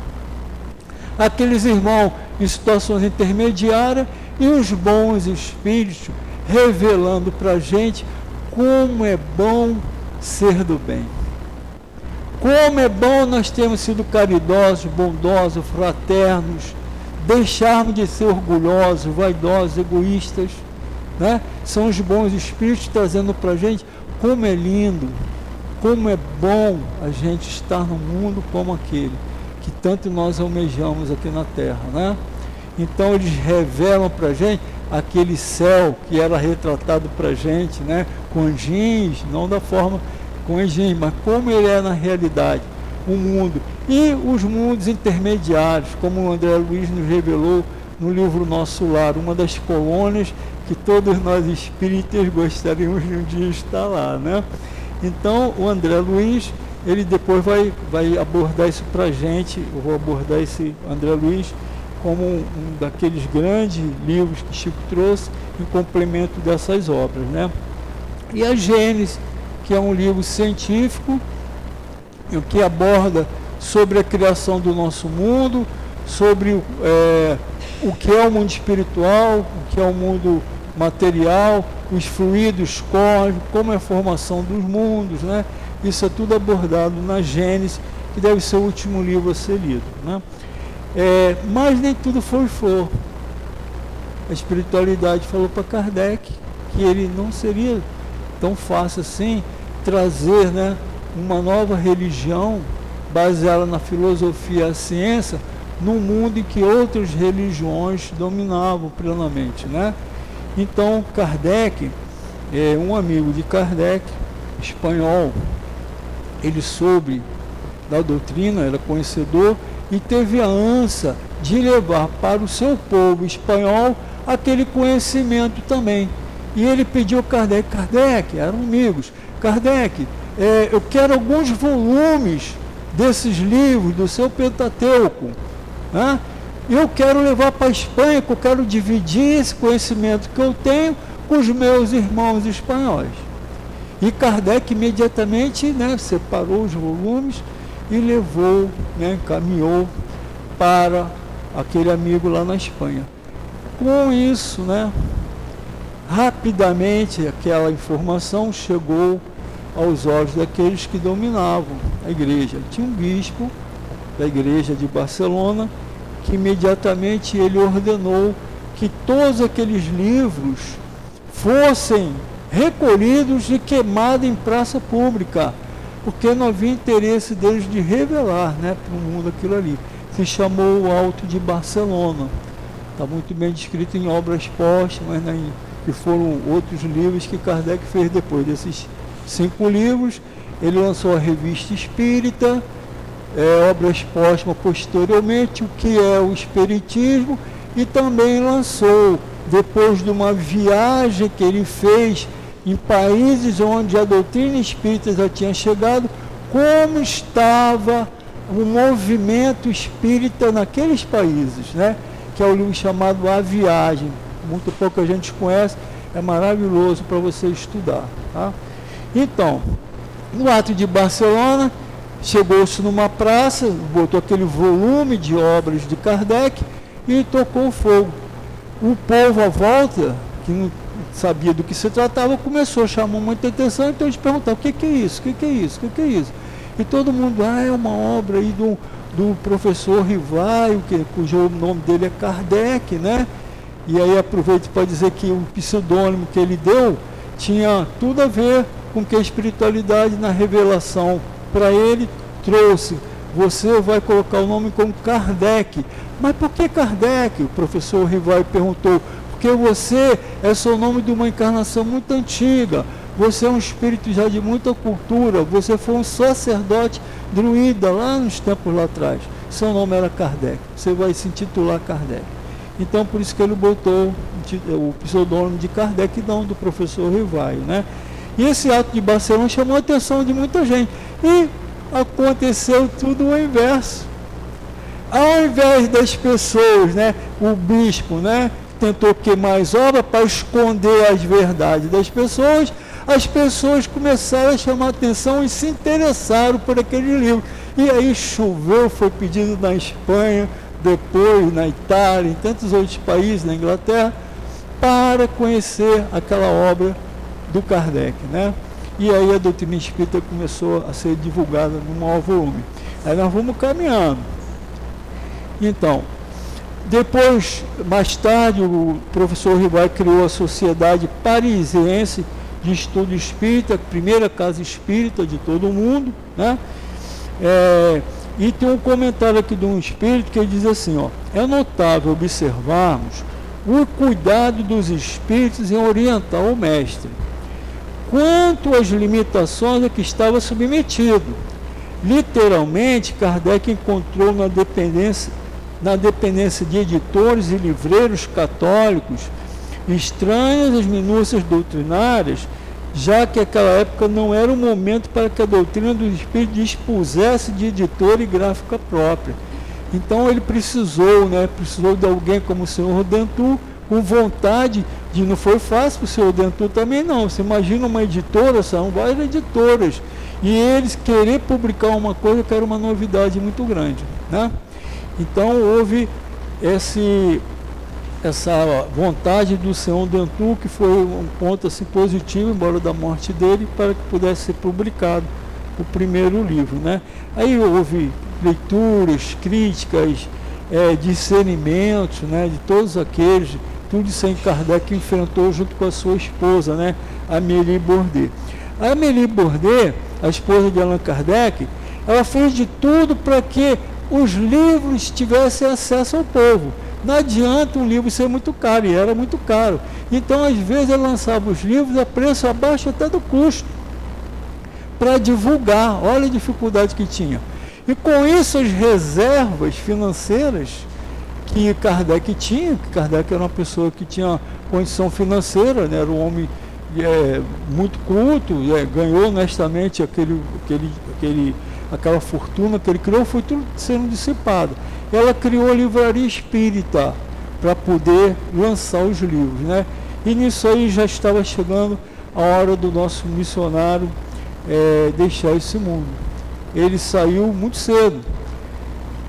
Aqueles irmãos em situações intermediárias e os bons espíritos revelando para a gente como é bom ser do bem. Como é bom nós termos sido caridosos, bondosos, fraternos, deixarmos de ser orgulhosos, vaidosos, egoístas. Né? São os bons espíritos trazendo para a gente como é lindo, como é bom a gente estar no mundo como aquele que tanto nós almejamos aqui na Terra. Né? Então eles revelam para a gente aquele céu que era retratado para a gente, né? com anjinhos, não da forma com anjinhos, mas como ele é na realidade, o mundo. E os mundos intermediários, como o André Luiz nos revelou no livro Nosso Lar, uma das colônias que todos nós espíritas gostaríamos de um dia estar lá. Né? Então o André Luiz, ele depois vai, vai abordar isso para a gente, eu vou abordar esse André Luiz como um, um, daqueles grandes livros que Chico trouxe em complemento dessas obras. Né? E a Gênesis, que é um livro científico, o que aborda sobre a criação do nosso mundo, sobre é, o que é o mundo espiritual, o que é o mundo material, os fluidos cósmicos, como é a formação dos mundos, né? Isso é tudo abordado na Gênesis, que deve ser o último livro a ser lido. Né? É, mas nem tudo foi flor. A espiritualidade falou para Kardec que ele não seria tão fácil assim trazer né, uma nova religião baseada na filosofia e a ciência num mundo em que outras religiões dominavam plenamente. Né? Então Kardec, é, um amigo de Kardec, espanhol, ele soube da doutrina, era conhecedor e teve a ânsia de levar para o seu povo espanhol aquele conhecimento também. E ele pediu Kardec, Kardec, eram amigos, Kardec, é, eu quero alguns volumes desses livros do seu Pentateuco. Né? Eu quero levar para a Espanha, que eu quero dividir esse conhecimento que eu tenho com os meus irmãos espanhóis. E Kardec imediatamente né, separou os volumes e levou, né, encaminhou para aquele amigo lá na Espanha. Com isso, né, rapidamente aquela informação chegou aos olhos daqueles que dominavam a igreja. Tinha um bispo da igreja de Barcelona que imediatamente ele ordenou que todos aqueles livros fossem recolhidos e queimados em praça pública porque não havia interesse deles de revelar né, para o mundo aquilo ali. Se chamou o Alto de Barcelona. Está muito bem descrito em obras póstumas, né, que foram outros livros que Kardec fez depois desses cinco livros. Ele lançou a Revista Espírita, é, obras póstumas posteriormente, o que é o Espiritismo, e também lançou, depois de uma viagem que ele fez em países onde a doutrina espírita já tinha chegado, como estava o movimento espírita naqueles países, né? que é o livro chamado A Viagem. Muito pouca gente conhece, é maravilhoso para você estudar. Tá? Então, no ato de Barcelona, chegou-se numa praça, botou aquele volume de obras de Kardec e tocou fogo. O povo à volta, que não sabia do que se tratava, começou a chamar muita atenção, então eles perguntavam, o que, é isso? O que, é isso? O que, que é isso? E todo mundo, ah, é uma obra aí do, do professor Rivaio, que, cujo nome dele é Kardec, né? E aí aproveito para dizer que o pseudônimo que ele deu tinha tudo a ver com que a espiritualidade na revelação para ele trouxe. Você vai colocar o nome como Kardec. Mas por que Kardec? O professor Rivaio perguntou porque você é o nome de uma encarnação muito antiga. Você é um espírito já de muita cultura. Você foi um sacerdote druida lá nos tempos lá atrás. Seu nome era Kardec. Você vai se intitular Kardec. Então por isso que ele botou, o pseudônimo de Kardec, não do professor Rivaio, né? E esse ato de Barcelona chamou a atenção de muita gente. E aconteceu tudo o inverso. Ao invés das pessoas, né, o bispo, né, tentou queimar as obras para esconder as verdades das pessoas, as pessoas começaram a chamar atenção e se interessaram por aquele livro. E aí choveu, foi pedido na Espanha, depois na Itália, em tantos outros países, na Inglaterra, para conhecer aquela obra do Kardec. Né? E aí a doutrina espírita começou a ser divulgada no maior volume. Aí nós vamos caminhando. Então, depois, mais tarde, o professor Ribay criou a Sociedade Parisiense de Estudo Espírita, primeira casa espírita de todo o mundo. Né? É, e tem um comentário aqui de um espírito que diz assim: ó, é notável observarmos o cuidado dos espíritos em orientar o mestre quanto às limitações a que estava submetido. Literalmente, Kardec encontrou na dependência, na dependência de editores e livreiros católicos estranhas as minúcias doutrinárias, já que aquela época não era o momento para que a doutrina do Espírito dispusesse de editor e gráfica própria. Então ele precisou, né, precisou de alguém como o senhor Rodentu, com vontade de não foi fácil para o senhor Dentu também não. Você imagina uma editora, são várias editoras, e eles querer publicar uma coisa que era uma novidade muito grande. Né? Então houve esse, essa vontade do senhor Dentu, que foi um ponto assim, positivo, embora da morte dele, para que pudesse ser publicado o primeiro livro. Né? Aí houve leituras, críticas, é, discernimentos né, de todos aqueles isso aí Kardec enfrentou junto com a sua esposa, né, Amélie Bourdet. A Amélie Bourdet, a esposa de Allan Kardec, ela fez de tudo para que os livros tivessem acesso ao povo. Não adianta um livro ser muito caro, e era muito caro. Então, às vezes, ela lançava os livros a preço abaixo até do custo, para divulgar. Olha a dificuldade que tinha. E com isso, as reservas financeiras que Kardec tinha, que Kardec era uma pessoa que tinha condição financeira, né, era um homem é, muito culto, é, ganhou honestamente aquele, aquele, aquele, aquela fortuna que ele criou, foi tudo sendo dissipado. Ela criou a livraria espírita para poder lançar os livros. Né? E nisso aí já estava chegando a hora do nosso missionário é, deixar esse mundo. Ele saiu muito cedo,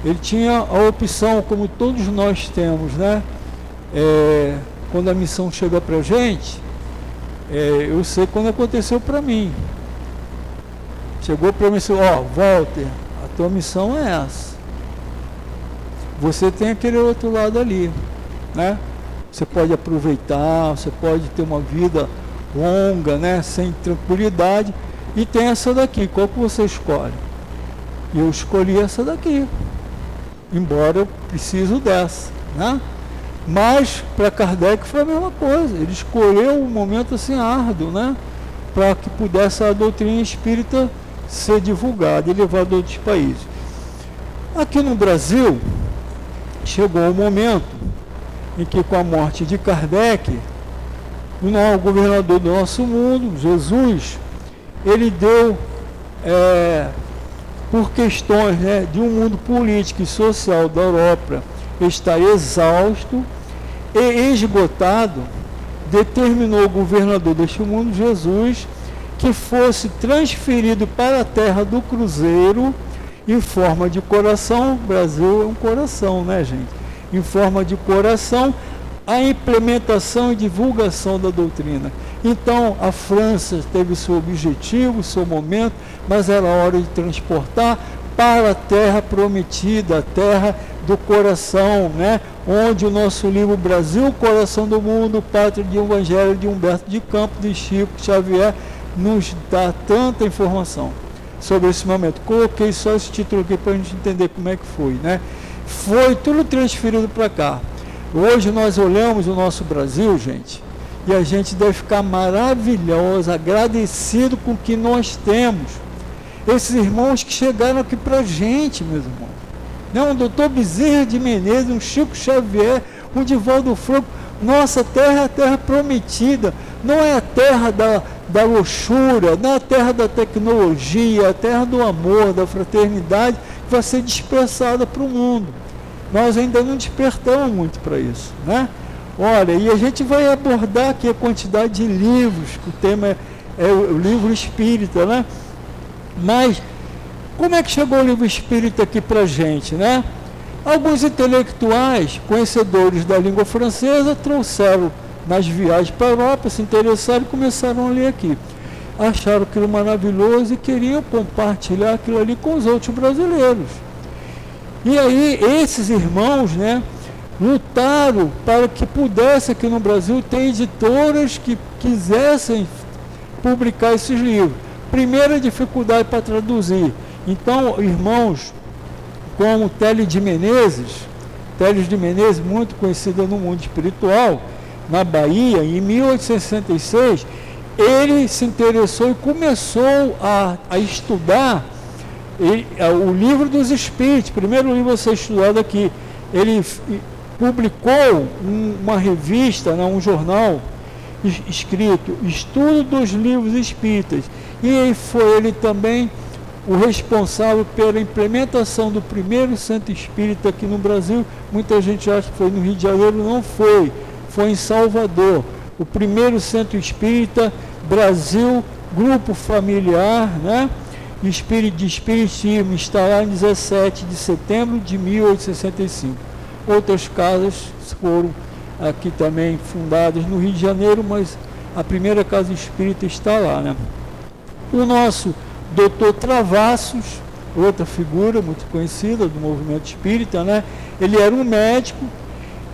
ele tinha a opção, como todos nós temos, né? É, quando a missão chega para a gente, é, eu sei quando aconteceu para mim. Chegou para mim e disse, ó, oh, Walter, a tua missão é essa. Você tem aquele outro lado ali, né? Você pode aproveitar, você pode ter uma vida longa, né? Sem tranquilidade. E tem essa daqui, qual que você escolhe? Eu escolhi essa daqui embora eu preciso dessa. Né? Mas para Kardec foi a mesma coisa, ele escolheu um momento assim árduo, né? para que pudesse a doutrina espírita ser divulgada e levada a outros países. Aqui no Brasil, chegou o momento em que, com a morte de Kardec, o governador do nosso mundo, Jesus, ele deu é, por questões né, de um mundo político e social da Europa estar exausto e esgotado, determinou o governador deste mundo, Jesus, que fosse transferido para a terra do Cruzeiro em forma de coração. O Brasil é um coração, né, gente? Em forma de coração, a implementação e divulgação da doutrina. Então a França teve seu objetivo, seu momento, mas era hora de transportar para a terra prometida, a terra do coração, né? onde o nosso livro Brasil, Coração do Mundo, Pátria de Evangelho de Humberto de Campos de Chico Xavier, nos dá tanta informação sobre esse momento. Coloquei só esse título aqui para a gente entender como é que foi. Né? Foi tudo transferido para cá. Hoje nós olhamos o nosso Brasil, gente, e a gente deve ficar maravilhoso, agradecido com o que nós temos. Esses irmãos que chegaram aqui para a gente, meus irmãos. Não, um doutor Bezerra de Menezes, um Chico Xavier, um Divaldo Franco, Nossa terra é a terra prometida, não é a terra da, da luxúria, não é a terra da tecnologia, é a terra do amor, da fraternidade, que vai ser dispersada para o mundo. Nós ainda não despertamos muito para isso, né? Olha, e a gente vai abordar aqui a quantidade de livros, que o tema é, é o livro espírita, né? Mas como é que chegou o livro espírita aqui para a gente, né? Alguns intelectuais, conhecedores da língua francesa, trouxeram nas viagens para a Europa, se interessaram e começaram a ler aqui. Acharam aquilo maravilhoso e queriam compartilhar aquilo ali com os outros brasileiros. E aí, esses irmãos, né, lutaram para que pudesse aqui no Brasil ter editoras que quisessem publicar esses livros. Primeira dificuldade para traduzir. Então, irmãos como Télio de Menezes, Télio de Menezes, muito conhecido no mundo espiritual, na Bahia, em 1866, ele se interessou e começou a, a estudar ele, o livro dos Espíritos, primeiro livro a ser estudado aqui. Ele publicou um, uma revista, né, um jornal escrito Estudo dos Livros Espíritas. E foi ele também o responsável pela implementação do primeiro centro espírita aqui no Brasil. Muita gente acha que foi no Rio de Janeiro, não foi. Foi em Salvador. O primeiro centro espírita Brasil, grupo familiar, né? de espiritismo lá em 17 de setembro de 1865. Outras casas foram aqui também fundadas no Rio de Janeiro, mas a primeira casa espírita está lá. Né? O nosso doutor Travassos, outra figura muito conhecida do movimento espírita, né? ele era um médico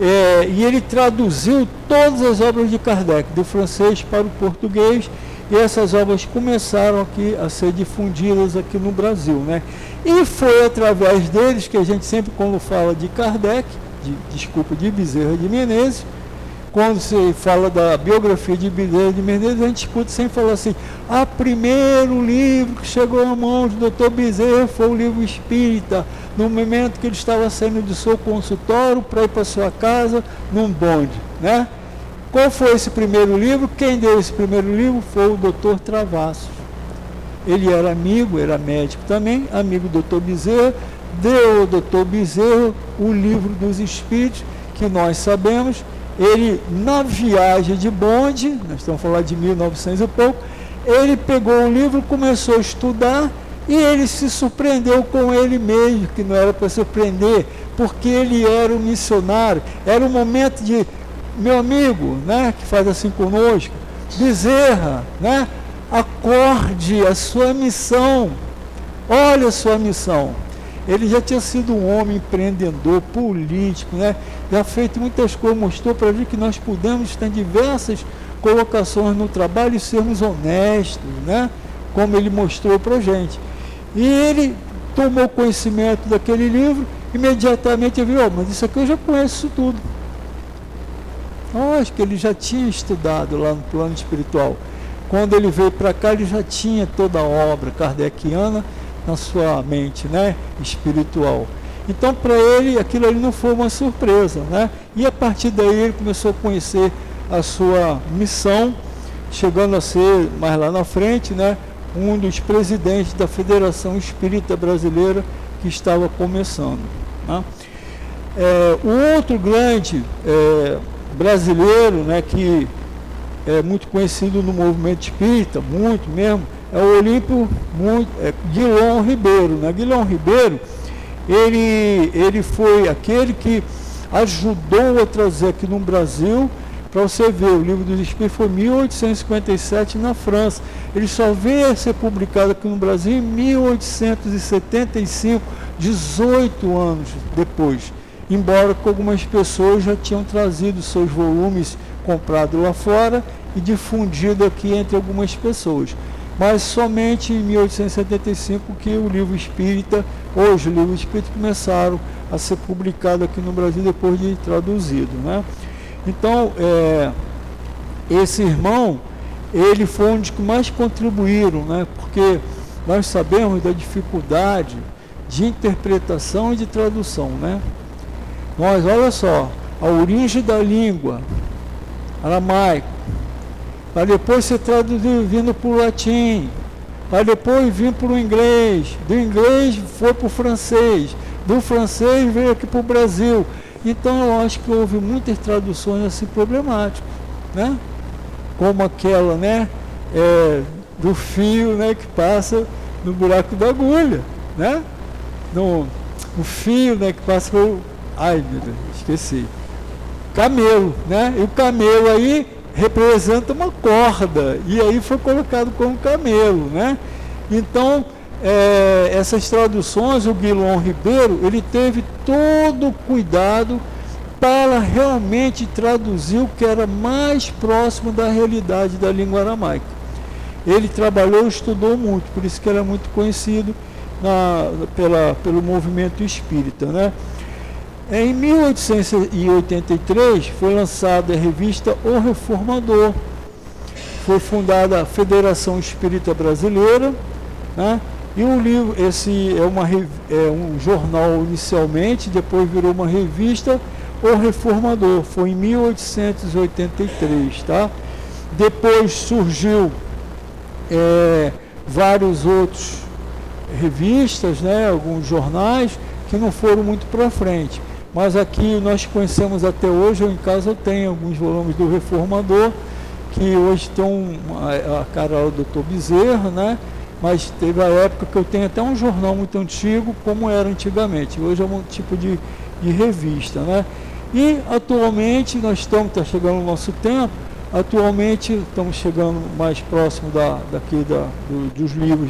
é, e ele traduziu todas as obras de Kardec, do francês para o português, e essas obras começaram aqui a ser difundidas aqui no Brasil. Né? E foi através deles que a gente sempre, quando fala de Kardec, de, desculpa, de Bezerra de Menezes, quando se fala da biografia de Bezerra de Menezes, a gente escuta sempre falar assim, ah, primeiro livro que chegou à mão do doutor Bezerra foi o livro Espírita, no momento que ele estava saindo do seu consultório para ir para sua casa num bonde, né? Qual foi esse primeiro livro? Quem deu esse primeiro livro foi o doutor Travassos. Ele era amigo, era médico também, amigo do doutor Bezerra, deu ao doutor Bezerra o livro dos Espíritos, que nós sabemos, ele na viagem de bonde, nós estamos falando de 1900 e pouco, ele pegou o livro, começou a estudar e ele se surpreendeu com ele mesmo, que não era para surpreender, porque ele era um missionário. Era um momento de meu amigo, né, que faz assim conosco, Bezerra, né, acorde a sua missão. Olha a sua missão. Ele já tinha sido um homem empreendedor, político, né? Já feito muitas coisas, mostrou para ver que nós podemos ter diversas colocações no trabalho e sermos honestos, né? Como ele mostrou para a gente. E ele tomou conhecimento daquele livro, imediatamente viu, oh, mas isso aqui eu já conheço tudo. Acho que ele já tinha estudado lá no plano espiritual. Quando ele veio para cá, ele já tinha toda a obra kardeciana na sua mente né, espiritual. Então, para ele, aquilo ali não foi uma surpresa. Né? E a partir daí, ele começou a conhecer a sua missão, chegando a ser, mais lá na frente, né, um dos presidentes da Federação Espírita Brasileira que estava começando. Né? É, o outro grande é, brasileiro, né, que é muito conhecido no movimento espírita, muito mesmo, é o Olímpio muito, é, Guilherme Ribeiro. Né? Guilherme Ribeiro, ele, ele foi aquele que ajudou a trazer aqui no Brasil, para você ver, o livro dos Espíritos foi 1857 na França. Ele só veio a ser publicado aqui no Brasil em 1875, 18 anos depois embora algumas pessoas já tinham trazido seus volumes comprados lá fora e difundido aqui entre algumas pessoas. Mas somente em 1875 que o livro espírita, hoje o livro espírita começaram a ser publicado aqui no Brasil depois de traduzido. Né? Então, é, esse irmão, ele foi um dos que mais contribuíram, né? porque nós sabemos da dificuldade de interpretação e de tradução. Né? Nós, olha só, a origem da língua aramaico, para depois ser traduzido vindo para o latim, para depois vir para o inglês, do inglês foi para o francês, do francês veio aqui para o Brasil. Então eu acho que houve muitas traduções assim problemáticas, né? Como aquela, né? É, do fio né, que passa no buraco da agulha, né? No, o fio né, que passa por. Ai meu Deus, esqueci. Camelo, né? E o camelo aí representa uma corda. E aí foi colocado como camelo, né? Então, é, essas traduções, o Guilherme Ribeiro, ele teve todo o cuidado para realmente traduzir o que era mais próximo da realidade da língua aramaica. Ele trabalhou, estudou muito, por isso que ele é muito conhecido na, pela, pelo movimento espírita. Né? Em 1883 foi lançada a revista O Reformador. Foi fundada a Federação Espírita Brasileira, né? E o livro, esse é, uma, é um jornal inicialmente, depois virou uma revista, O Reformador, foi em 1883, tá? Depois surgiu é, vários outros revistas, né, alguns jornais que não foram muito para frente. Mas aqui nós conhecemos até hoje, em casa eu tenho alguns volumes do Reformador, que hoje tem a, a cara do Dr. Bezerra, né? Mas teve a época que eu tenho até um jornal muito antigo, como era antigamente. Hoje é um tipo de, de revista, né? E atualmente nós estamos, está chegando o nosso tempo, atualmente estamos chegando mais próximo da, daqui da, do, dos livros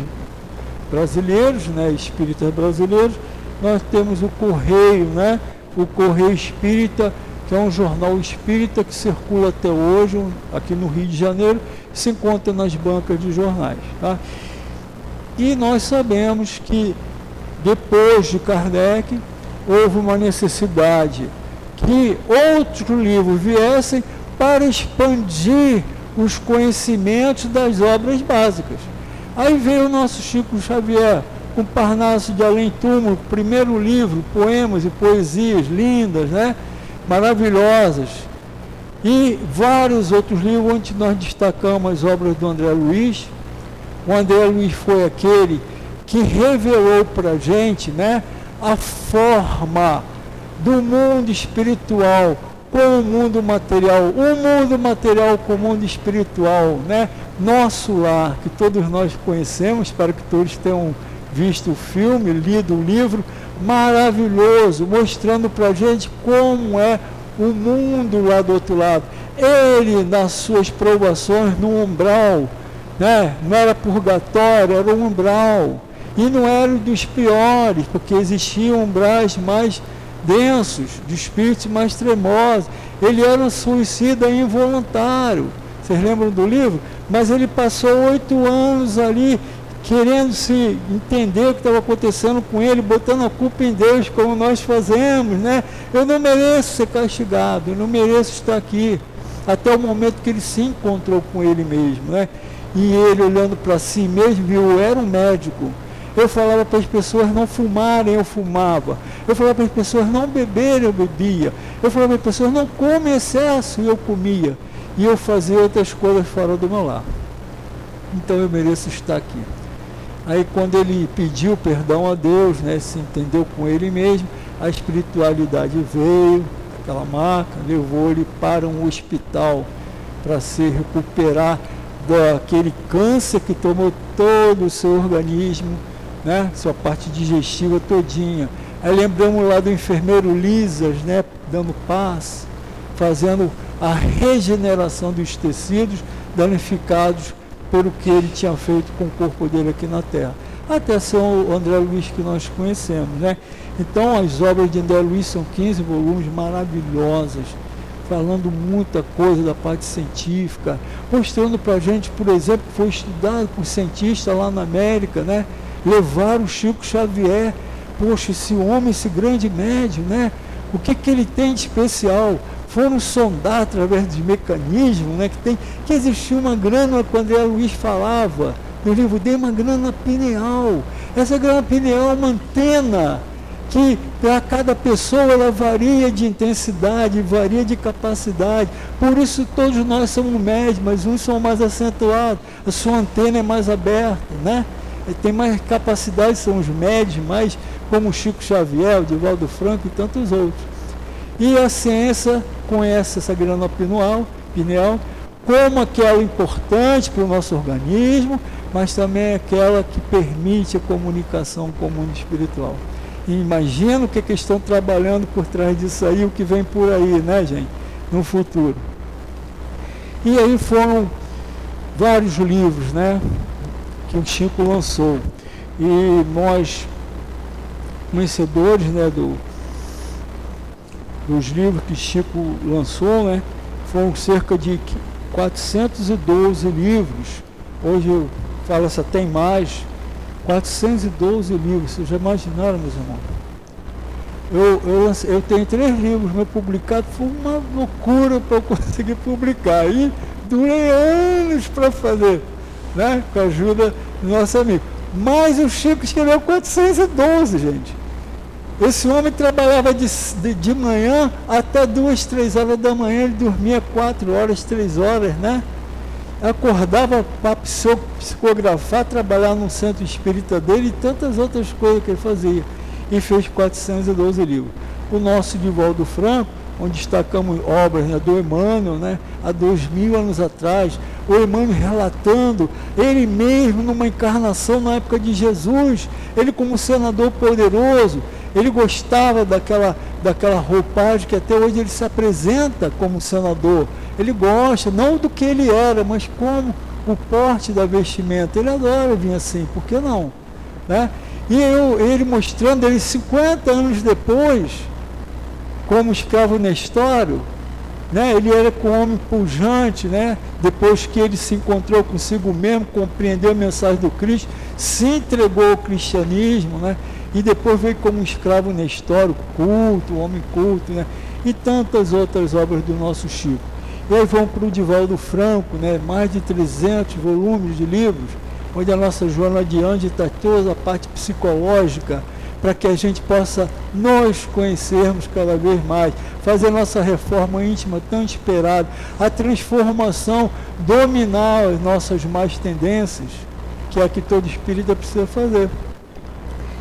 brasileiros, né, espíritas brasileiros, nós temos o Correio, né, o Correio Espírita, que é um jornal espírita que circula até hoje aqui no Rio de Janeiro, se encontra nas bancas de jornais. Tá? E nós sabemos que depois de Kardec houve uma necessidade que outros livros viessem para expandir os conhecimentos das obras básicas. Aí veio o nosso Chico Xavier, com Parnaso de Além Túmulo, primeiro livro, poemas e poesias lindas, né? maravilhosas. E vários outros livros onde nós destacamos as obras do André Luiz. O André Luiz foi aquele que revelou para a gente né, a forma do mundo espiritual com o mundo material, o mundo material com o mundo espiritual, né? Nosso lar, que todos nós conhecemos, espero que todos tenham visto o filme, lido o livro, maravilhoso, mostrando para a gente como é o mundo lá do outro lado. Ele, nas suas provações no umbral, né? não era purgatório, era um umbral. E não era dos piores, porque existiam umbrais mais densos, de espíritos mais tremosos. Ele era um suicida involuntário. Vocês lembram do livro? Mas ele passou oito anos ali querendo se entender o que estava acontecendo com ele, botando a culpa em Deus, como nós fazemos, né? Eu não mereço ser castigado, eu não mereço estar aqui. Até o momento que ele se encontrou com ele mesmo, né? E ele olhando para si mesmo, viu, eu era um médico, eu falava para as pessoas não fumarem, eu fumava. Eu falava para as pessoas não beberem, eu bebia. Eu falava para as pessoas não comem excesso, eu comia. E eu fazia outras coisas fora do meu lar. Então eu mereço estar aqui. Aí quando ele pediu perdão a Deus, né, se entendeu com ele mesmo, a espiritualidade veio, aquela marca, levou ele para um hospital para se recuperar daquele câncer que tomou todo o seu organismo né? Sua parte digestiva todinha. Aí lembramos lá do enfermeiro Lisas, né? Dando paz, fazendo a regeneração dos tecidos danificados pelo que ele tinha feito com o corpo dele aqui na Terra. Até São André Luiz que nós conhecemos, né? Então as obras de André Luiz são 15 volumes maravilhosas, falando muita coisa da parte científica, mostrando para a gente, por exemplo, que foi estudado por cientistas lá na América, né? levar o Chico Xavier. Poxa, esse homem, esse grande médio, né? O que, que ele tem de especial? Foram sondar através de mecanismos, né? Que, tem, que existia uma grana, quando André Luiz falava, no livro dele, uma grana pineal. Essa grana pineal é uma antena que para cada pessoa ela varia de intensidade, varia de capacidade. Por isso todos nós somos médios, mas uns são mais acentuados, a sua antena é mais aberta, né? tem mais capacidade, são os médios, mais como Chico Xavier, o Divaldo Franco e tantos outros. E a ciência conhece essa grana pineal, pineal como aquela importante para o nosso organismo, mas também aquela que permite a comunicação com o mundo espiritual. E imagina o que, que estão trabalhando por trás disso aí, o que vem por aí, né, gente, no futuro. E aí foram vários livros, né, que o Chico lançou. E nós, conhecedores, né, do, dos livros que Chico lançou, né, foram cerca de 412 livros. Hoje eu falo, essa tem mais. 412 livros. Vocês já imaginaram, meus irmãos? Eu, eu, eu tenho três livros meus publicados. Foi uma loucura para eu conseguir publicar. E durei anos para fazer, né? com a ajuda do nosso amigo. Mas o Chico escreveu 412, gente. Esse homem trabalhava de, de, de, manhã até duas, três horas da manhã, ele dormia quatro horas, três horas, né? Acordava para psicografar, trabalhar no centro espírita dele e tantas outras coisas que ele fazia. E fez 412 livros. O nosso Divaldo Franco, onde destacamos obras né, do Emmanuel, né, há dois mil anos atrás, o Emmanuel relatando, ele mesmo numa encarnação na época de Jesus, ele como senador poderoso, ele gostava daquela, daquela roupagem que até hoje ele se apresenta como senador. Ele gosta, não do que ele era, mas como o porte da vestimenta. Ele adora vir assim, por que não? Né? E eu, ele mostrando, ele 50 anos depois, como escravo Nestório, né? ele era com um homem pujante, né? depois que ele se encontrou consigo mesmo, compreendeu a mensagem do Cristo, se entregou ao cristianismo, né? E depois veio como escravo Nestório, culto, homem culto, né? e tantas outras obras do nosso Chico. E aí vão para o Divaldo Franco, né? mais de 300 volumes de livros, onde a nossa Joana Adiante está toda a parte psicológica, para que a gente possa nos conhecermos cada vez mais, fazer nossa reforma íntima tão esperada, a transformação, dominar as nossas más tendências, que é a que todo espírita precisa fazer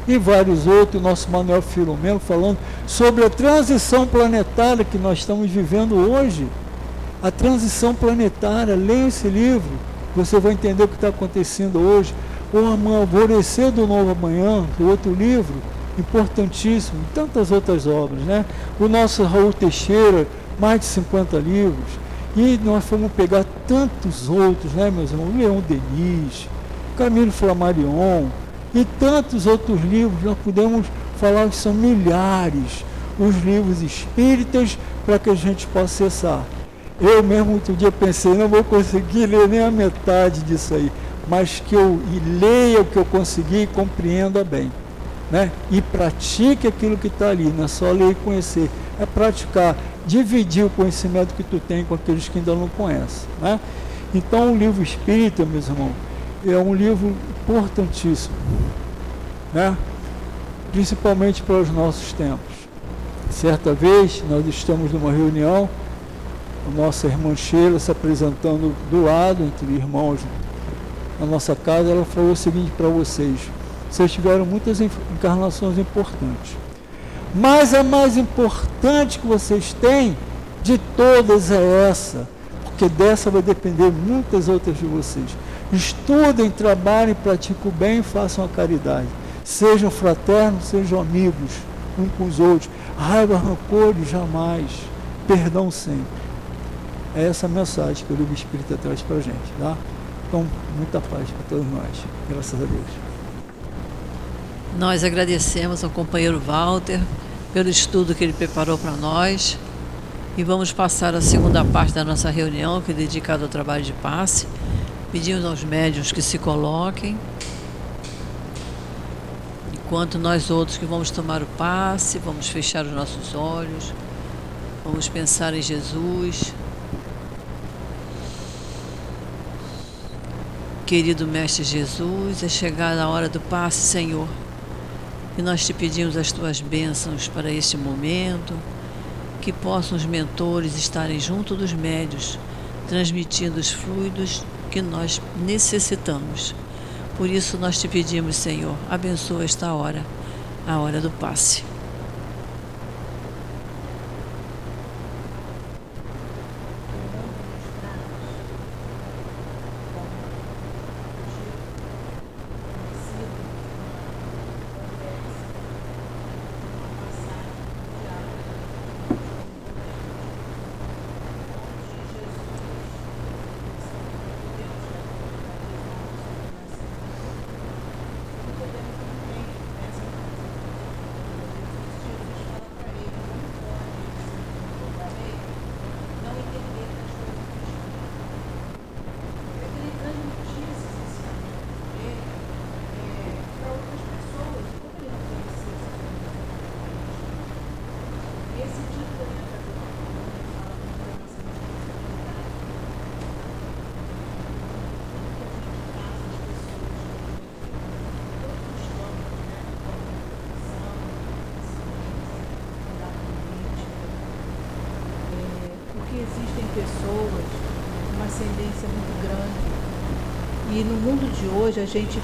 e vários outros, nosso Manuel Filomeno falando sobre a transição planetária que nós estamos vivendo hoje. A transição planetária, leia esse livro, você vai entender o que está acontecendo hoje. O Alvorecer do Novo Amanhã, outro livro, importantíssimo, e tantas outras obras, né? O nosso Raul Teixeira, mais de 50 livros. E nós fomos pegar tantos outros, né, meus irmãos? Leão Denis, Camilo Flammarion, e tantos outros livros, nós podemos falar que são milhares os livros espíritas para que a gente possa acessar. Eu mesmo outro dia pensei, não vou conseguir ler nem a metade disso aí, mas que eu leia o que eu consegui e compreenda bem. Né? E pratique aquilo que está ali, não é só ler e conhecer, é praticar, dividir o conhecimento que tu tem com aqueles que ainda não conhecem. Né? Então o livro espírita, meus irmãos, é um livro importantíssimo, né? principalmente para os nossos tempos. Certa vez, nós estamos numa reunião, a nossa irmã Sheila se apresentando do lado, entre irmãos, na nossa casa, ela falou o seguinte para vocês: vocês tiveram muitas encarnações importantes, mas a mais importante que vocês têm de todas é essa, porque dessa vai depender muitas outras de vocês. Estudem, trabalhem, pratiquem o bem e façam a caridade. Sejam fraternos, sejam amigos uns com os outros. Raiva, rancor, jamais. Perdão sempre. É essa mensagem que o livro Espírita traz para a gente. Tá? Então, muita paz para todos nós. Graças a Deus. Nós agradecemos ao companheiro Walter pelo estudo que ele preparou para nós. E vamos passar a segunda parte da nossa reunião, que é dedicada ao trabalho de passe. Pedimos aos médios que se coloquem. Enquanto nós outros que vamos tomar o passe, vamos fechar os nossos olhos, vamos pensar em Jesus. Querido Mestre Jesus, é chegada a hora do passe, Senhor. E nós te pedimos as tuas bênçãos para este momento, que possam os mentores estarem junto dos médios, transmitindo os fluidos que nós necessitamos. Por isso nós te pedimos, Senhor, abençoa esta hora, a hora do passe. Pessoas uma ascendência muito grande. E no mundo de hoje a gente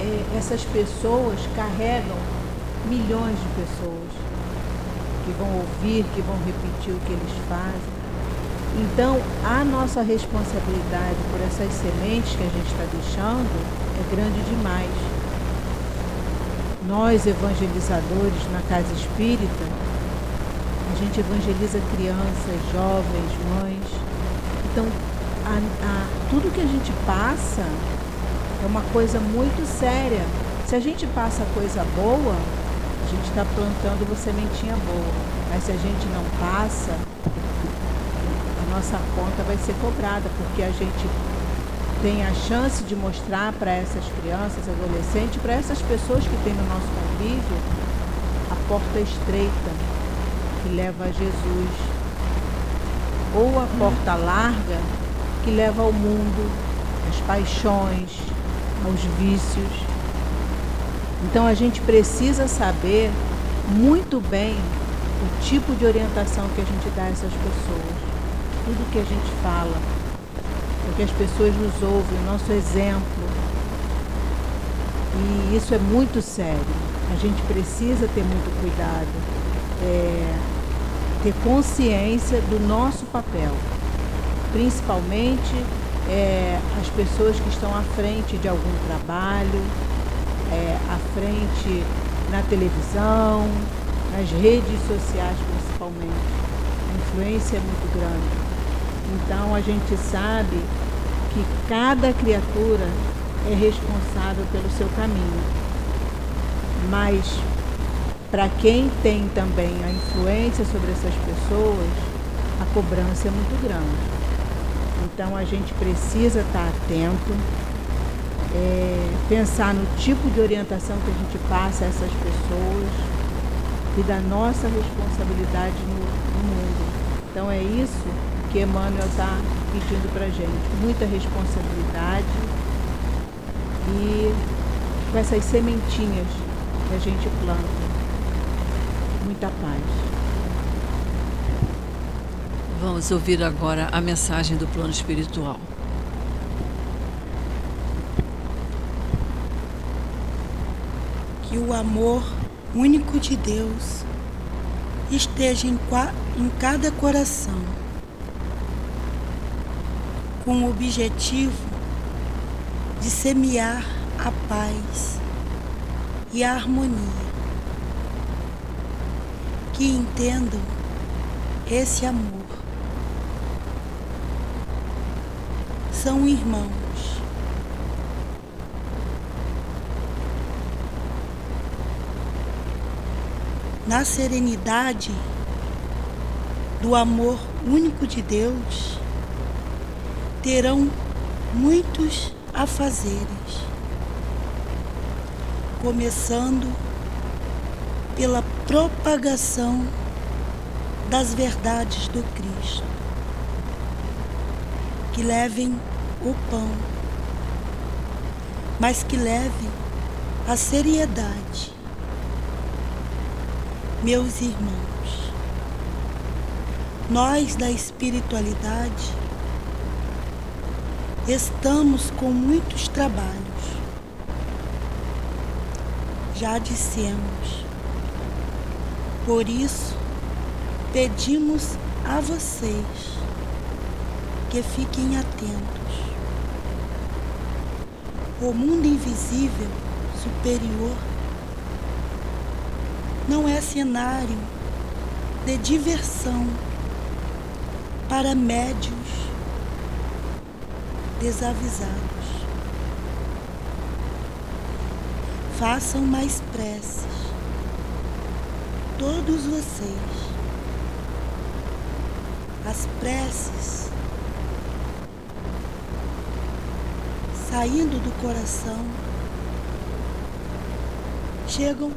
é, essas pessoas carregam milhões de pessoas que vão ouvir, que vão repetir o que eles fazem. Então, a nossa responsabilidade por essas sementes que a gente está deixando é grande demais. Nós, evangelizadores na casa espírita, gente evangeliza crianças, jovens, mães. Então, a, a, tudo que a gente passa é uma coisa muito séria. Se a gente passa coisa boa, a gente está plantando uma sementinha boa. Mas se a gente não passa, a nossa conta vai ser cobrada, porque a gente tem a chance de mostrar para essas crianças, adolescentes, para essas pessoas que têm no nosso convívio, a porta estreita leva a Jesus, ou a porta larga que leva ao mundo, às paixões, aos vícios. Então a gente precisa saber muito bem o tipo de orientação que a gente dá a essas pessoas, tudo que a gente fala, porque as pessoas nos ouvem, o nosso exemplo. E isso é muito sério. A gente precisa ter muito cuidado. É, ter consciência do nosso papel, principalmente é, as pessoas que estão à frente de algum trabalho, é, à frente na televisão, nas redes sociais principalmente. A influência é muito grande. Então a gente sabe que cada criatura é responsável pelo seu caminho. Mas para quem tem também a influência sobre essas pessoas, a cobrança é muito grande. Então a gente precisa estar atento, é, pensar no tipo de orientação que a gente passa a essas pessoas e da nossa responsabilidade no, no mundo. Então é isso que Emmanuel está pedindo para a gente. Muita responsabilidade e com essas sementinhas que a gente planta muita paz. Vamos ouvir agora a mensagem do plano espiritual. Que o amor único de Deus esteja em, em cada coração, com o objetivo de semear a paz e a harmonia que entendam esse amor. São irmãos. Na serenidade do amor único de Deus, terão muitos afazeres, começando pela propagação das verdades do Cristo, que levem o pão, mas que levem a seriedade. Meus irmãos, nós da espiritualidade estamos com muitos trabalhos. Já dissemos. Por isso, pedimos a vocês que fiquem atentos. O mundo invisível superior não é cenário de diversão para médios desavisados. Façam mais preces, todos vocês. As preces saindo do coração chegam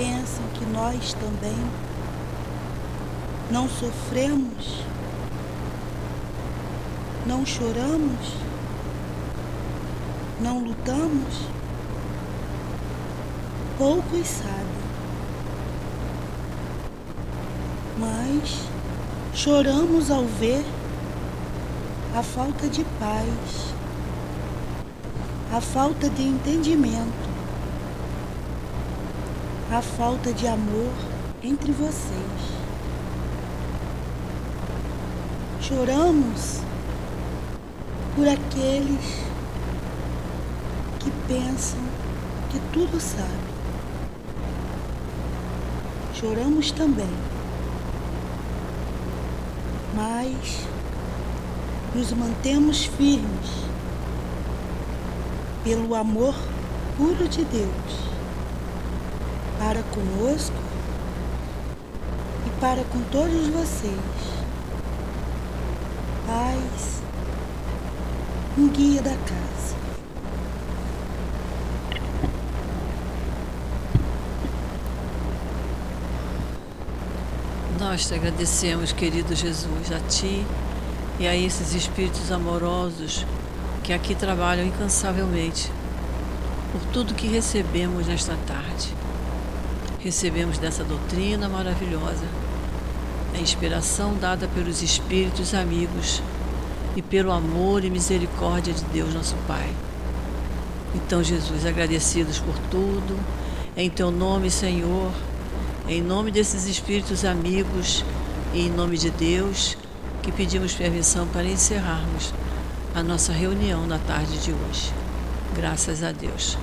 pensam que nós também não sofremos, não choramos, não lutamos? Poucos sabem, mas choramos ao ver a falta de paz, a falta de entendimento a falta de amor entre vocês. Choramos por aqueles que pensam que tudo sabe. Choramos também, mas nos mantemos firmes pelo amor puro de Deus para conosco e para com todos vocês. Paz, um guia da casa. Nós te agradecemos, querido Jesus, a Ti e a esses espíritos amorosos que aqui trabalham incansavelmente por tudo que recebemos nesta tarde recebemos dessa doutrina maravilhosa, a inspiração dada pelos Espíritos amigos e pelo amor e misericórdia de Deus, nosso Pai. Então, Jesus, agradecidos por tudo, em Teu nome, Senhor, em nome desses Espíritos amigos e em nome de Deus, que pedimos permissão para encerrarmos a nossa reunião na tarde de hoje. Graças a Deus.